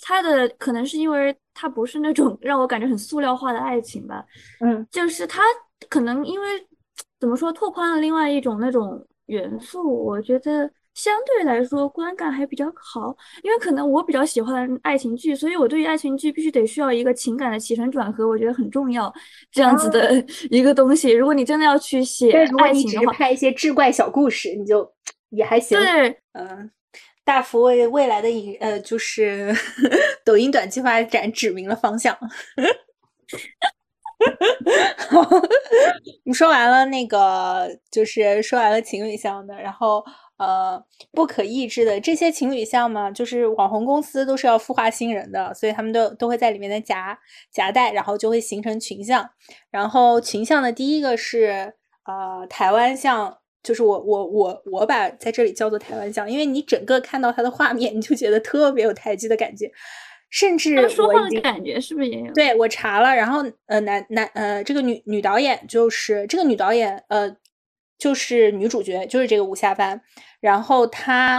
他的可能是因为他不是那种 让我感觉很塑料化的爱情吧，嗯，就是他可能因为怎么说拓宽了另外一种那种元素，我觉得。相对来说观感还比较好，因为可能我比较喜欢爱情剧，所以我对于爱情剧必须得需要一个情感的起承转合，我觉得很重要，这样子的 一个东西。如果你真的要去写爱情的话，拍一些志怪小故事，你就 也还行。对，嗯，大福为未来的影呃，就是 抖音短期发展指明了方向。好，你说完了那个，就是说完了情侣向的，然后。呃，不可抑制的这些情侣像嘛，就是网红公司都是要孵化新人的，所以他们都都会在里面的夹夹带，然后就会形成群像。然后群像的第一个是呃台湾像，就是我我我我把在这里叫做台湾像，因为你整个看到它的画面，你就觉得特别有台剧的感觉，甚至说话的感觉是不是也有？对我查了，然后呃男男呃这个女女导演就是这个女导演呃。就是女主角，就是这个吴夏帆，然后她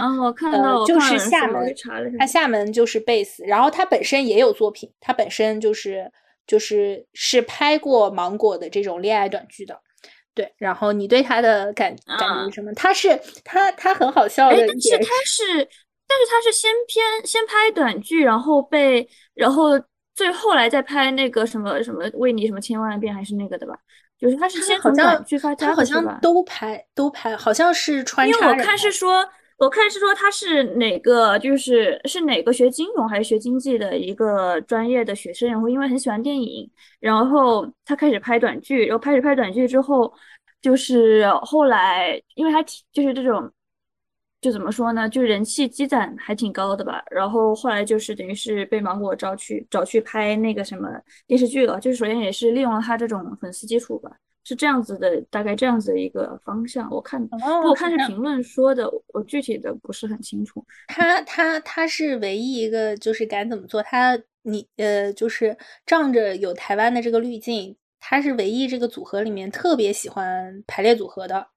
呃就是厦门，她厦门就是贝斯，然后她本身也有作品，她本身就是就是是拍过芒果的这种恋爱短剧的，对。然后你对她的感感觉什么？她是她她很好笑的，但是她是但是她是先偏先拍短剧，然后被然后最后来再拍那个什么什么为你什么千万遍还是那个的吧？就是他是先从短剧发家的是吧？都拍都拍，好像是穿插。因为我看是说，我看是说他是哪个，就是是哪个学金融还是学经济的一个专业的学生，然后因为很喜欢电影，然后他开始拍短剧，然后开始拍短剧之后，就是后来因为他就是这种。就怎么说呢？就人气积攒还挺高的吧。然后后来就是等于是被芒果招去找去拍那个什么电视剧了。就是首先也是利用了他这种粉丝基础吧，是这样子的，大概这样子的一个方向。我看，我看是评论说的，我具体的不是很清楚。他他他是唯一一个就是敢怎么做。他你呃就是仗着有台湾的这个滤镜，他是唯一这个组合里面特别喜欢排列组合的。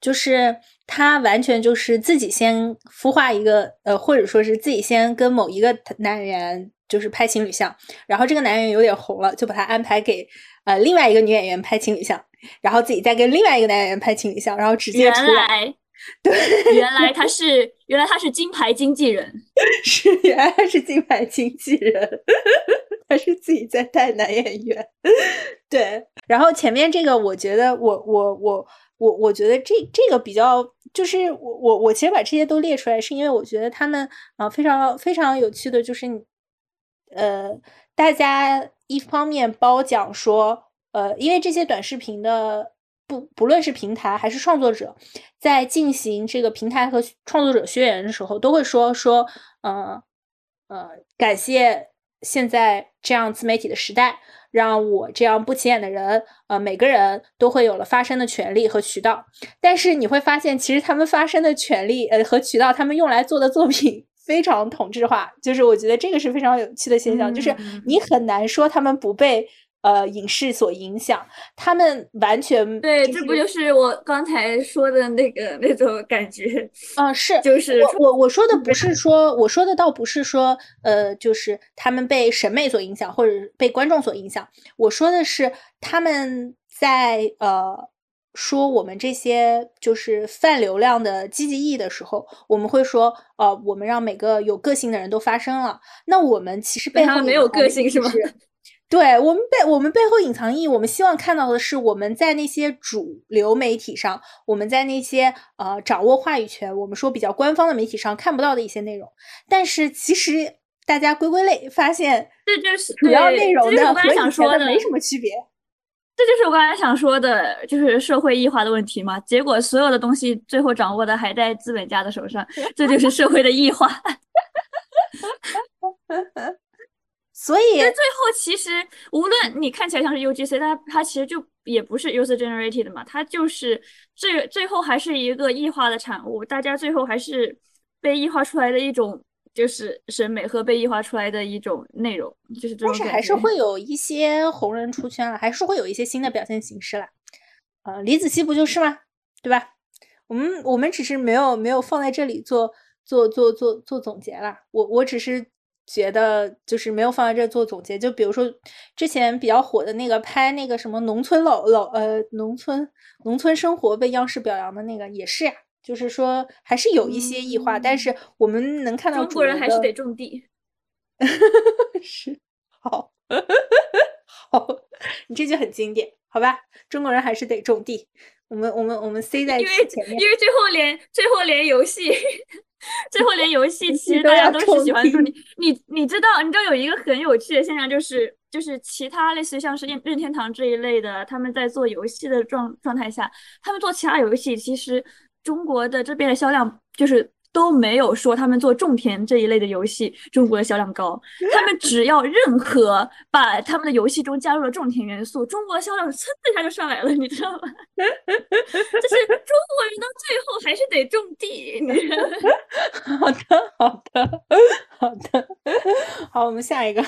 就是他完全就是自己先孵化一个，呃，或者说是自己先跟某一个男演员就是拍情侣相，然后这个男演员有点红了，就把他安排给呃另外一个女演员拍情侣相，然后自己再跟另外一个男演员拍情侣相，然后直接出来。对，原来他是原来他是金牌经纪人，是原来他是金牌经纪人，他是自己在带男演员。对，然后前面这个我觉得我我我。我我觉得这这个比较，就是我我我其实把这些都列出来，是因为我觉得他们啊非常非常有趣的，就是呃，大家一方面褒奖说，呃，因为这些短视频的不不论是平台还是创作者，在进行这个平台和创作者宣言的时候，都会说说，呃呃，感谢现在这样自媒体的时代。让我这样不起眼的人，呃，每个人都会有了发声的权利和渠道。但是你会发现，其实他们发声的权利，呃，和渠道，他们用来做的作品非常同质化。就是我觉得这个是非常有趣的现象，就是你很难说他们不被。呃，影视所影响，他们完全对，这不就是我刚才说的那个那种感觉啊？是，就是我我我说的不是说，我说的倒不是说，呃，就是他们被审美所影响，或者被观众所影响。我说的是他们在呃说我们这些就是泛流量的积极意义的时候，我们会说，呃，我们让每个有个性的人都发声了。那我们其实背后没有个性是吗？对我们背我们背后隐藏意义，我们希望看到的是我们在那些主流媒体上，我们在那些呃掌握话语权，我们说比较官方的媒体上看不到的一些内容。但是其实大家归归类发现，这就是主要内容的和以前的没什么区别。这就是我刚才想说的，就是社会异化的问题嘛。结果所有的东西最后掌握的还在资本家的手上，这就是社会的异化。所以，最后其实无论你看起来像是 UGC，但它其实就也不是 user generated 的嘛，它就是最最后还是一个异化的产物。大家最后还是被异化出来的一种就是审美和被异化出来的一种内容，就是这种。但是还是会有一些红人出圈了，还是会有一些新的表现形式了。呃，李子柒不就是吗？对吧？我们我们只是没有没有放在这里做做做做做总结了。我我只是。觉得就是没有放在这做总结。就比如说之前比较火的那个拍那个什么农村老老呃农村农村生活被央视表扬的那个也是呀，就是说还是有一些异化，但是我们能看到中国人还是得种地。是好 好，你这句很经典，好吧？中国人还是得种地。我们我们我们 C 在因为因为最后连最后连游戏，最后连游戏其实大家都是喜欢说你。你你知道你知道有一个很有趣的现象，就是就是其他类似于像是任任天堂这一类的，他们在做游戏的状状态下，他们做其他游戏，其实中国的这边的销量就是。都没有说他们做种田这一类的游戏，中国的销量高。他们只要任何把他们的游戏中加入了种田元素，中国的销量噌的一下就上来了，你知道吗？就是中国人到最后还是得种地。好的，好的，好的。好，我们下一个，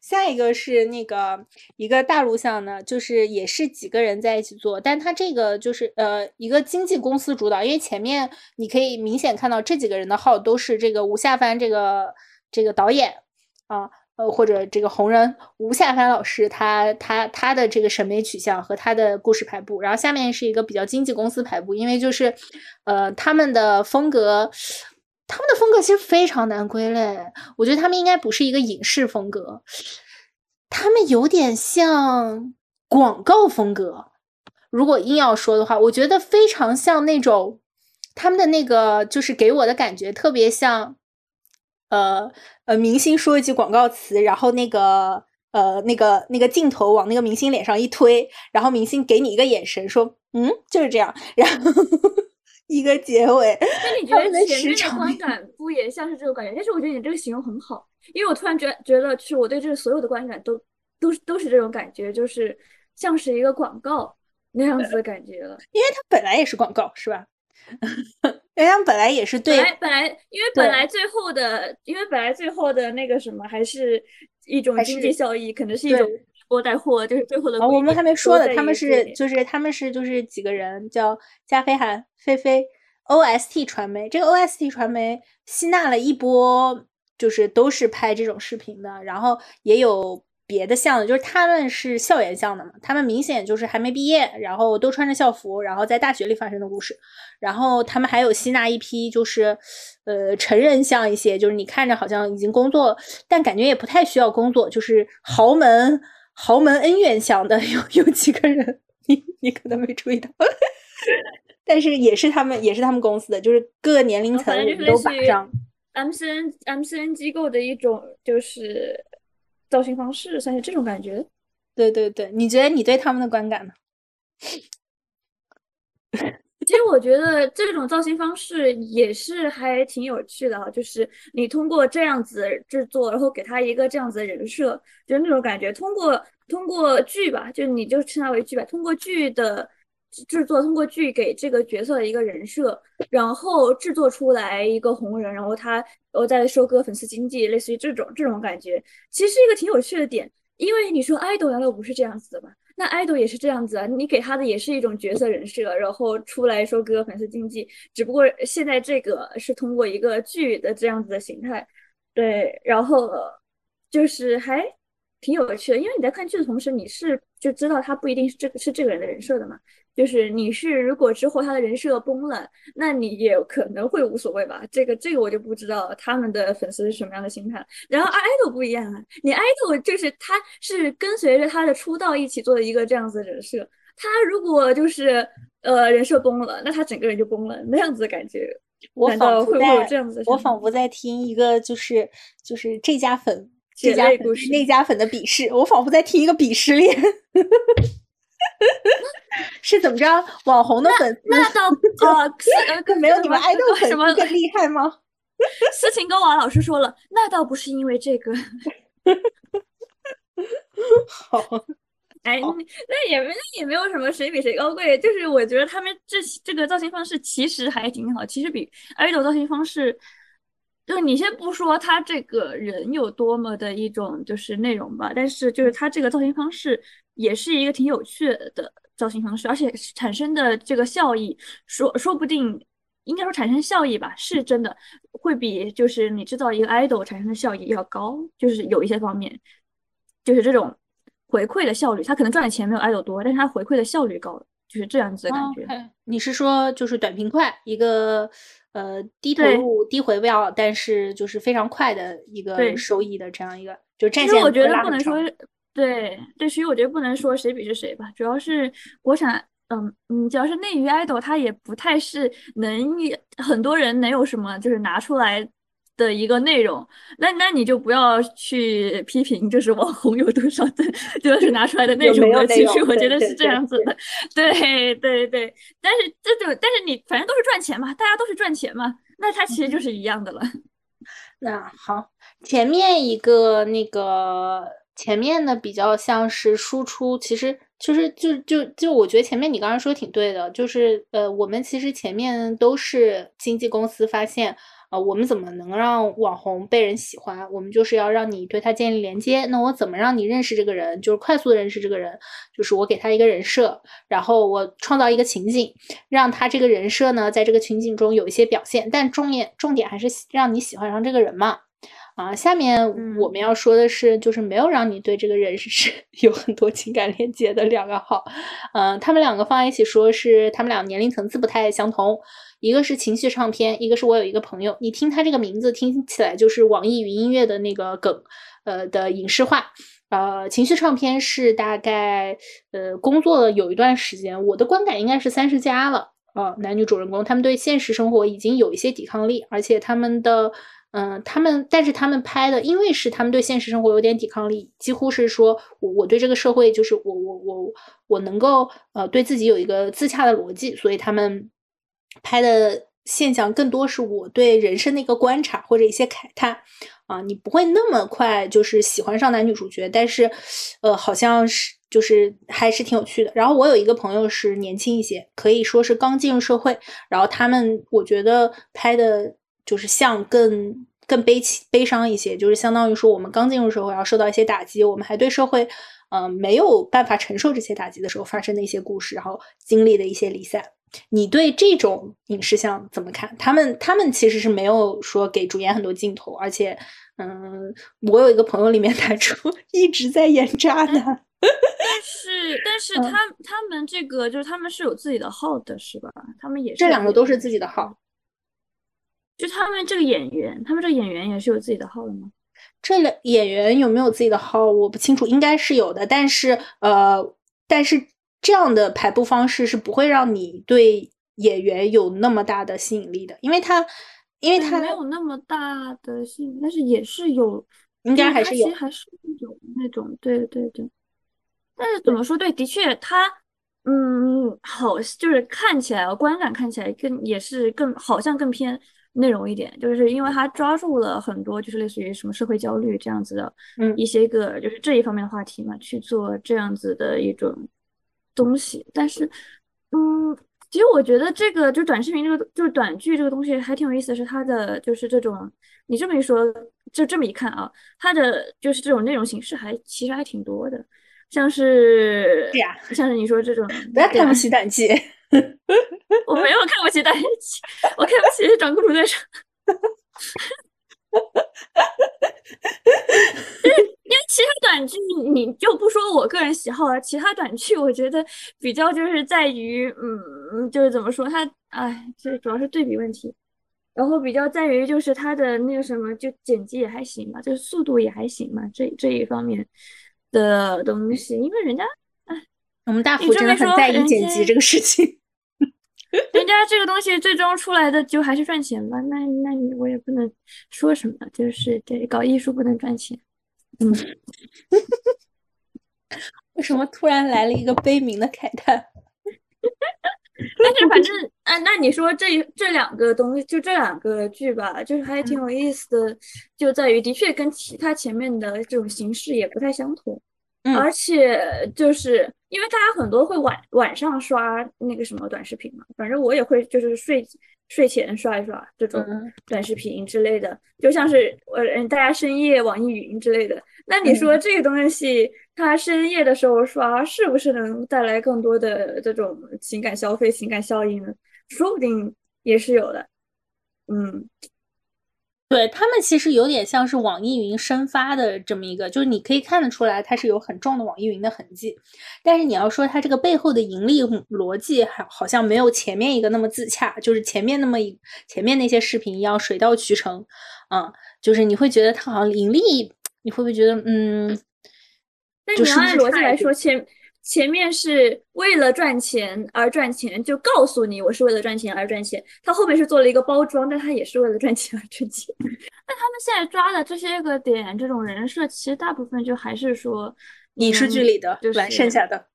下一个是那个一个大陆项呢，就是也是几个人在一起做，但他这个就是呃一个经纪公司主导，因为前面你可以明显看到这。几个人的号都是这个吴夏帆这个这个导演啊，呃或者这个红人吴夏帆老师，他他他的这个审美取向和他的故事排布，然后下面是一个比较经纪公司排布，因为就是呃他们的风格，他们的风格其实非常难归类，我觉得他们应该不是一个影视风格，他们有点像广告风格，如果硬要说的话，我觉得非常像那种。他们的那个就是给我的感觉特别像，呃呃，明星说一句广告词，然后那个呃那个那个镜头往那个明星脸上一推，然后明星给你一个眼神，说嗯就是这样，然后 一个结尾。那你觉得前面的观感不也像是这个感觉？但是我觉得你这个形容很好，因为我突然觉觉得，是我对这个所有的观感都都是都是这种感觉，就是像是一个广告那样子的感觉了。因为它本来也是广告，是吧？因为他们本来也是对，本来因为本来最后的，因为本来最后的那个什么，还是一种经济效益，可能是一种货带货，就是最后的。我们还没说呢，他们是就是他们是就是几个人叫加菲涵、菲菲，OST 传媒，这个 OST 传媒吸纳了一波，就是都是拍这种视频的，然后也有。别的像的，就是他们是校园像的嘛，他们明显就是还没毕业，然后都穿着校服，然后在大学里发生的故事。然后他们还有吸纳一批，就是呃成人像一些，就是你看着好像已经工作，但感觉也不太需要工作，就是豪门豪门恩怨像的有有几个人，你你可能没注意到，但是也是他们也是他们公司的，就是各个年龄层都把上。M C N M C N 机构的一种就是。造型方式算是这种感觉，对对对，你觉得你对他们的观感呢？其实我觉得这种造型方式也是还挺有趣的啊，就是你通过这样子制作，然后给他一个这样子的人设，就是那种感觉。通过通过剧吧，就你就称它为剧吧，通过剧的。制作通过剧给这个角色的一个人设，然后制作出来一个红人，然后他我再收割粉丝经济，类似于这种这种感觉，其实是一个挺有趣的点。因为你说爱豆难道不是这样子的吗？那爱豆也是这样子啊，你给他的也是一种角色人设，然后出来收割粉丝经济，只不过现在这个是通过一个剧的这样子的形态，对，然后就是还挺有趣的，因为你在看剧的同时，你是就知道他不一定是这个是这个人的人设的嘛。就是你是如果之后他的人设崩了，那你也可能会无所谓吧？这个这个我就不知道他们的粉丝是什么样的心态。然后爱豆不一样啊，你爱豆就是他是跟随着他的出道一起做的一个这样子的人设，他如果就是呃人设崩了，那他整个人就崩了那样子的感觉。我仿佛在这样子，我仿佛在听一个就是就是这家粉这家粉那家粉的鄙视，我仿佛在听一个鄙视链。是怎么着？网红的粉丝那倒呃，没有你们爱豆粉丝更厉害吗？思琴跟王老师说了，那倒不是因为这个。好，哎，那也那也没有什么谁比谁高贵，就是我觉得他们这这个造型方式其实还挺好，其实比爱豆造型方式。就你先不说他这个人有多么的一种就是内容吧，但是就是他这个造型方式也是一个挺有趣的造型方式，而且产生的这个效益说说不定应该说产生效益吧，是真的。会比就是你制造一个 idol 产生的效益要高，就是有一些方面，就是这种回馈的效率，他可能赚的钱没有 idol 多，但是他回馈的效率高，就是这样子的感觉。你是说就是短平快，一个呃低投入低回报，但是就是非常快的一个收益的这样一个，就战线我觉得不能说，对对，其实我觉得不能说谁比是谁吧，主要是国产。嗯嗯，主要是内娱 idol，他也不太是能很多人能有什么就是拿出来的一个内容。那那你就不要去批评，就是网红有多少的，就是拿出来的内容的。其实我觉得是这样子的，对对对。但是这就但是你反正都是赚钱嘛，大家都是赚钱嘛，那它其实就是一样的了。那好，前面一个那个前面的比较像是输出，其实。就是就就就我觉得前面你刚刚说挺对的，就是呃，我们其实前面都是经纪公司发现，呃，我们怎么能让网红被人喜欢？我们就是要让你对他建立连接。那我怎么让你认识这个人？就是快速的认识这个人，就是我给他一个人设，然后我创造一个情景，让他这个人设呢，在这个情景中有一些表现。但重点重点还是让你喜欢上这个人嘛。啊，下面我们要说的是，就是没有让你对这个人是 有很多情感连接的两个号，嗯，他们两个放在一起说，是他们俩年龄层次不太相同，一个是情绪唱片，一个是我有一个朋友，你听他这个名字听起来就是网易云音乐的那个梗，呃的影视化，呃，情绪唱片是大概呃工作了有一段时间，我的观感应该是三十加了，呃，男女主人公他们对现实生活已经有一些抵抗力，而且他们的。嗯，他们，但是他们拍的，因为是他们对现实生活有点抵抗力，几乎是说我我对这个社会就是我我我我能够呃对自己有一个自洽的逻辑，所以他们拍的现象更多是我对人生的一个观察或者一些慨叹啊，你不会那么快就是喜欢上男女主角，但是呃好像是就是还是挺有趣的。然后我有一个朋友是年轻一些，可以说是刚进入社会，然后他们我觉得拍的。就是像更更悲戚悲伤一些，就是相当于说我们刚进入社会，要受到一些打击，我们还对社会，嗯，没有办法承受这些打击的时候发生的一些故事，然后经历的一些离散。你对这种影视像怎么看？他们他们其实是没有说给主演很多镜头，而且，嗯，我有一个朋友里面 男主一直在演渣男，但是但是他他们这个就是他们是有自己的号的，是吧？他们也是这两个都是自己的号。就他们这个演员，他们这个演员也是有自己的号的吗？这两演员有没有自己的号，我不清楚，应该是有的。但是，呃，但是这样的排布方式是不会让你对演员有那么大的吸引力的，因为他，因为他没有那么大的吸引，但是也是有，应该还是有，还是有那种，对对对。但是怎么说？对，的确，他，嗯，好，就是看起来观感看起来更也是更好像更偏。内容一点，就是因为他抓住了很多，就是类似于什么社会焦虑这样子的，嗯，一些个就是这一方面的话题嘛，去做这样子的一种东西。但是，嗯，其实我觉得这个就短视频这个就是短剧这个东西还挺有意思的是，它的就是这种，你这么一说，就这么一看啊，它的就是这种内容形式还其实还挺多的，像是，对呀，像是你说这种，不要看不起短剧。我没有看不起大家，我看不起长公主队长。因为其他短剧，你就不说我个人喜好了。其他短剧，我觉得比较就是在于，嗯，就是怎么说，它，哎，这主要是对比问题。然后比较在于就是它的那个什么，就剪辑也还行嘛，就是速度也还行嘛，这这一方面的东西。因为人家，哎，我们大福真的很在意剪辑这个事情。人家这个东西最终出来的就还是赚钱吧，那那你我也不能说什么，就是对搞艺术不能赚钱。嗯，为什么突然来了一个悲鸣的慨叹？但是反正啊，那你说这这两个东西，就这两个剧吧，就是还挺有意思的，就在于的确跟其他前面的这种形式也不太相同。而且就是因为大家很多会晚晚上刷那个什么短视频嘛，反正我也会就是睡睡前刷一刷这种短视频之类的，就像是呃大家深夜网易云之类的。那你说这个东西，它深夜的时候刷是不是能带来更多的这种情感消费、情感效应呢？说不定也是有的。嗯，对他们其实有点像是网易云生发的这么一个，就是你可以看得出来它是有很重的网易云的痕迹，但是你要说它这个背后的盈利逻辑，好好像没有前面一个那么自洽，就是前面那么一前面那些视频一样水到渠成，啊，就是你会觉得它好像盈利，你会不会觉得嗯？那你要按逻辑来说，前。前面是为了赚钱而赚钱，就告诉你我是为了赚钱而赚钱。他后面是做了一个包装，但他也是为了赚钱而赚钱。那他们现在抓的这些个点，这种人设，其实大部分就还是说影视剧里的完剩下的。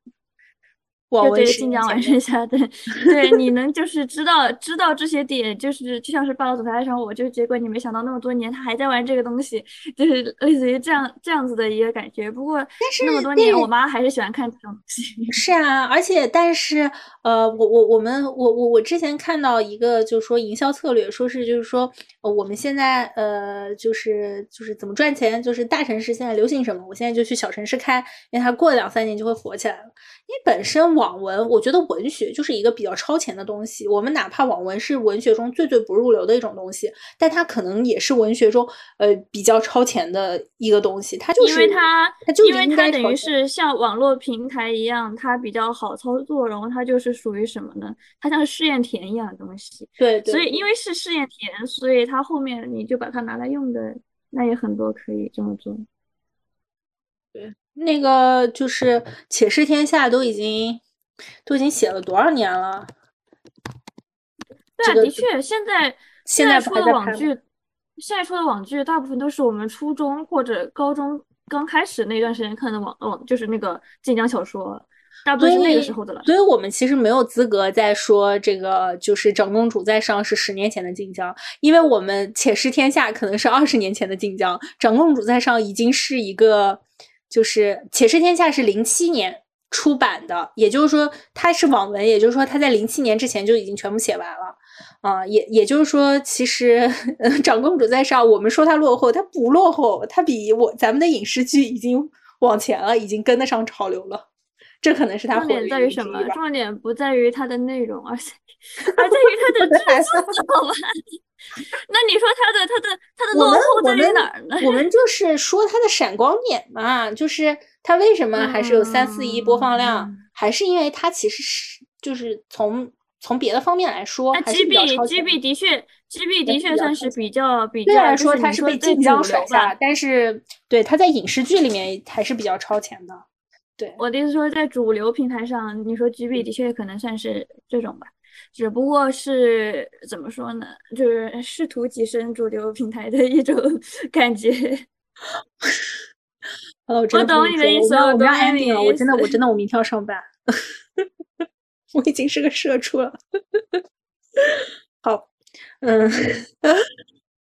就对晋江完剩下的，对，你能就是知道知道这些点，就是就像是霸道总裁爱上，我就是结果你没想到那么多年他还在玩这个东西，就是类似于这样这样子的一个感觉。不过但是那么多年，我妈还是喜欢看这种东西。是啊，而且但是呃，我我我们我我我之前看到一个就是说营销策略，说是就是说呃我们现在呃就是就是怎么赚钱，就是大城市现在流行什么，我现在就去小城市开，因为它过两三年就会火起来了。因为本身。网文，我觉得文学就是一个比较超前的东西。我们哪怕网文是文学中最最不入流的一种东西，但它可能也是文学中呃比较超前的一个东西。它就是因为它，它就因为它等于是像网络平台一样，它比较好操作，然后它就是属于什么呢？它像试验田一样的东西。对，所以因为是试验田，所以它后面你就把它拿来用的，那也很多可以这么做。对，那个就是《且试天下》都已经。都已经写了多少年了？对啊，的确，现在现在出的网剧，现在出的网剧大部分都是我们初中或者高中刚开始那段时间看的网网，就是那个晋江小说，大部分是那个时候的了。所以我们其实没有资格再说这个，就是长公主在上是十年前的晋江，因为我们且试天下可能是二十年前的晋江，长公主在上已经是一个，就是且试天下是零七年。出版的，也就是说它是网文，也就是说它在零七年之前就已经全部写完了，啊，也也就是说，其实长公主在上，我们说它落后，它不落后，它比我咱们的影视剧已经往前了，已经跟得上潮流了，这可能是他重点在于什么？重点不在于它的内容，而且 而在于它的制作，好吧？那你说它的它的它的落后在于哪儿呢？我们就是说它的闪光点嘛，就是。它为什么还是有三四亿播放量？还是因为它其实是就是从从别的方面来说，还是比较超 G B 的确，G B 的确算是比较比较。虽然说它是被晋江甩下，但是对它在影视剧里面还是比较超前的。对，我的意思说，在主流平台上，你说 G B 的确可能算是这种吧，只不过是怎么说呢？就是试图跻身主流平台的一种 感觉。我懂你的意思，我不要 ending 了。我真的，我真的，我明天要上班。我已经是个社畜了。好，嗯，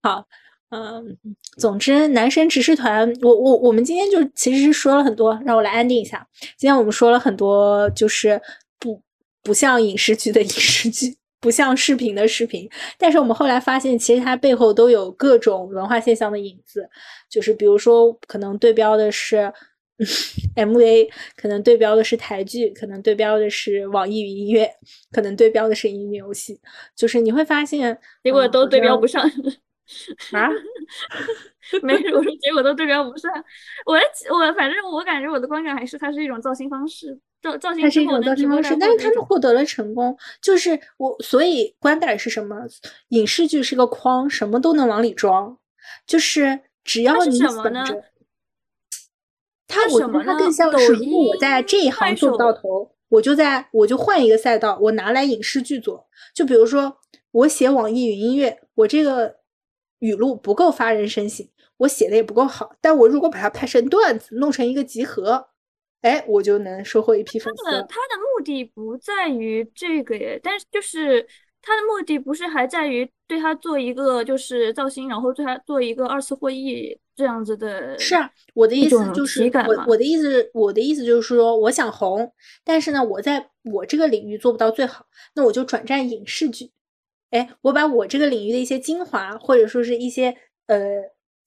好，嗯，总之，男神执事团，我我我们今天就其实是说了很多，让我来安定一下。今天我们说了很多，就是不不像影视剧的 影视剧。不像视频的视频，但是我们后来发现，其实它背后都有各种文化现象的影子。就是比如说，可能对标的是 MV，可能对标的是台剧，可能对标的是网易云音乐，可能对标的是音乐游戏。就是你会发现，结果都对标不上啊？没事，我说结果都对标不上。我我反正我感觉我的观感还是它是一种造星方式。造造型它是一种造型方式，但是他们获得了成功，就是我所以观感是什么？影视剧是个框，什么都能往里装，就是只要你想着，它我觉得它更像是，如果我在这一行做不到头，我就在我就换一个赛道，我拿来影视剧做。就比如说我写网易云音乐，我这个语录不够发人深省，我写的也不够好，但我如果把它拍成段子，弄成一个集合。哎，我就能收获一批粉丝。他的他的目的不在于这个耶，但是就是他的目的不是还在于对他做一个就是造星，然后对他做一个二次会议这样子的。是啊，我的意思就是我我的意思我的意思就是说，我想红，但是呢，我在我这个领域做不到最好，那我就转战影视剧。哎，我把我这个领域的一些精华，或者说是一些呃，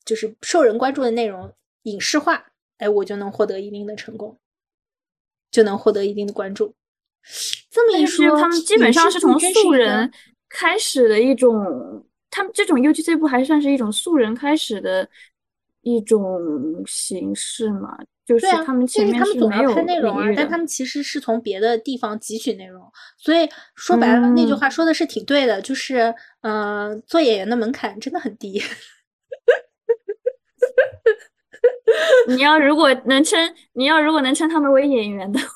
就是受人关注的内容影视化，哎，我就能获得一定的成功。就能获得一定的关注。这么一说，他们基本上是从素人开始的一种他们这种 UGC 不还算是一种素人开始的一种形式嘛？就是他们前面是没有内容啊，但他们其实是从别的地方汲取内容，所以说白了那句话说的是挺对的，就是嗯，做演员的门槛真的很低。你要如果能称，你要如果能称他们为演员的话，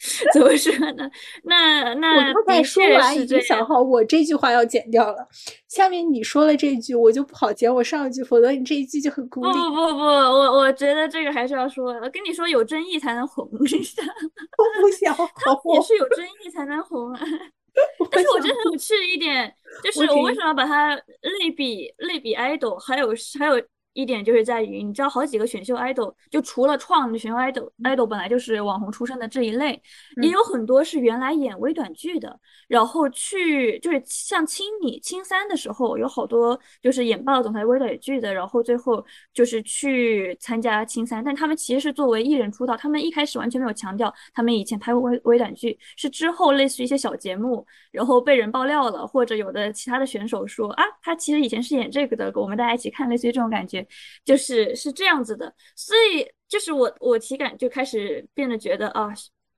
怎么说呢？那那我才说完已经想好，我这句话要剪掉了。下面你说了这句，我就不好剪我上一句，否则你这一句就很孤立。不不不不，我我觉得这个还是要说。我跟你说，有争议才能红。我不想，他也是有争议才能红啊。但是我觉得很有趣的一点，就是我为什么要把它类比类比 idol，还有还有。一点就是在于，你知道好几个选秀 idol，就除了创的选秀 idol，idol 本来就是网红出身的这一类，也有很多是原来演微短剧的，然后去就是像青你青三的时候，有好多就是演霸道总裁微短剧的，然后最后就是去参加青三，但他们其实是作为艺人出道，他们一开始完全没有强调他们以前拍过微微短剧，是之后类似于一些小节目，然后被人爆料了，或者有的其他的选手说啊，他其实以前是演这个的，我们大家一起看，类似于这种感觉。就是是这样子的，所以就是我我体感就开始变得觉得啊，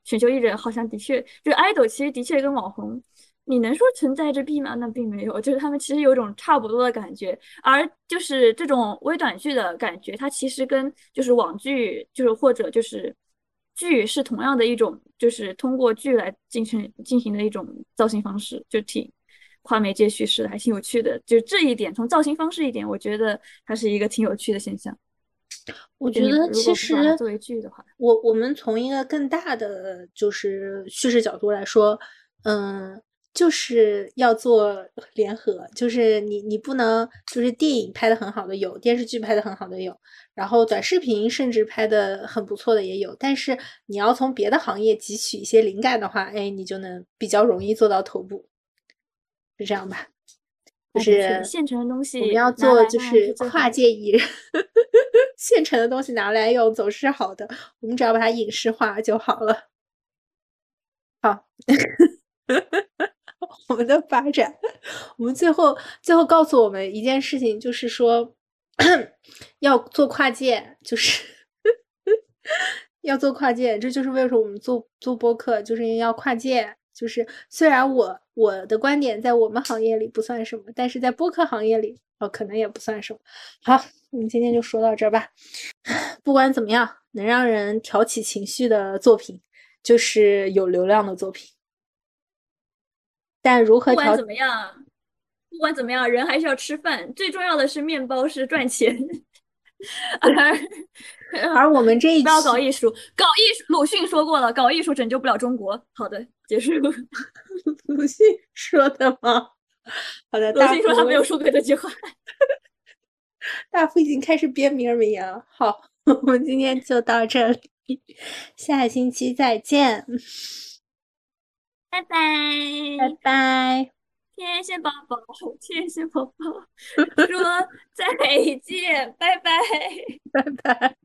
选秀艺人好像的确就是爱豆，其实的确跟网红，你能说存在着弊吗？那并没有，就是他们其实有种差不多的感觉，而就是这种微短剧的感觉，它其实跟就是网剧，就是或者就是剧是同样的一种，就是通过剧来进行进行的一种造型方式，就挺。跨媒介叙事还挺有趣的，就这一点，从造型方式一点，我觉得它是一个挺有趣的现象。我觉得其实作为剧的话，我我们从一个更大的就是叙事角度来说，嗯，就是要做联合，就是你你不能就是电影拍的很好的有，电视剧拍的很好的有，然后短视频甚至拍的很不错的也有，但是你要从别的行业汲取一些灵感的话，哎，你就能比较容易做到头部。是这样吧，就是现成的东西，我们要做就是跨界艺人，现成的东西拿来用总是好的，我们只要把它影视化就好了。好，我们的发展，我们最后最后告诉我们一件事情，就是说要做跨界，就是 要做跨界，这就是为什么我们做做播客，就是因为要跨界。就是虽然我我的观点在我们行业里不算什么，但是在播客行业里哦，可能也不算什么。好，我们今天就说到这儿吧。不管怎么样，能让人挑起情绪的作品就是有流量的作品。但如何？不管怎么样，不管怎么样，人还是要吃饭。最重要的是面包是赚钱。而而我们这一不要搞艺术，搞艺术。鲁迅说过了，搞艺术拯救不了中国。好的，结束。鲁迅说的吗？好的，鲁迅说他没有说过这句话。大夫已经开始编名名言了。好，我们今天就到这里，下星期再见。拜拜，拜拜。天线宝宝，天线宝宝 说再见，拜拜，拜拜。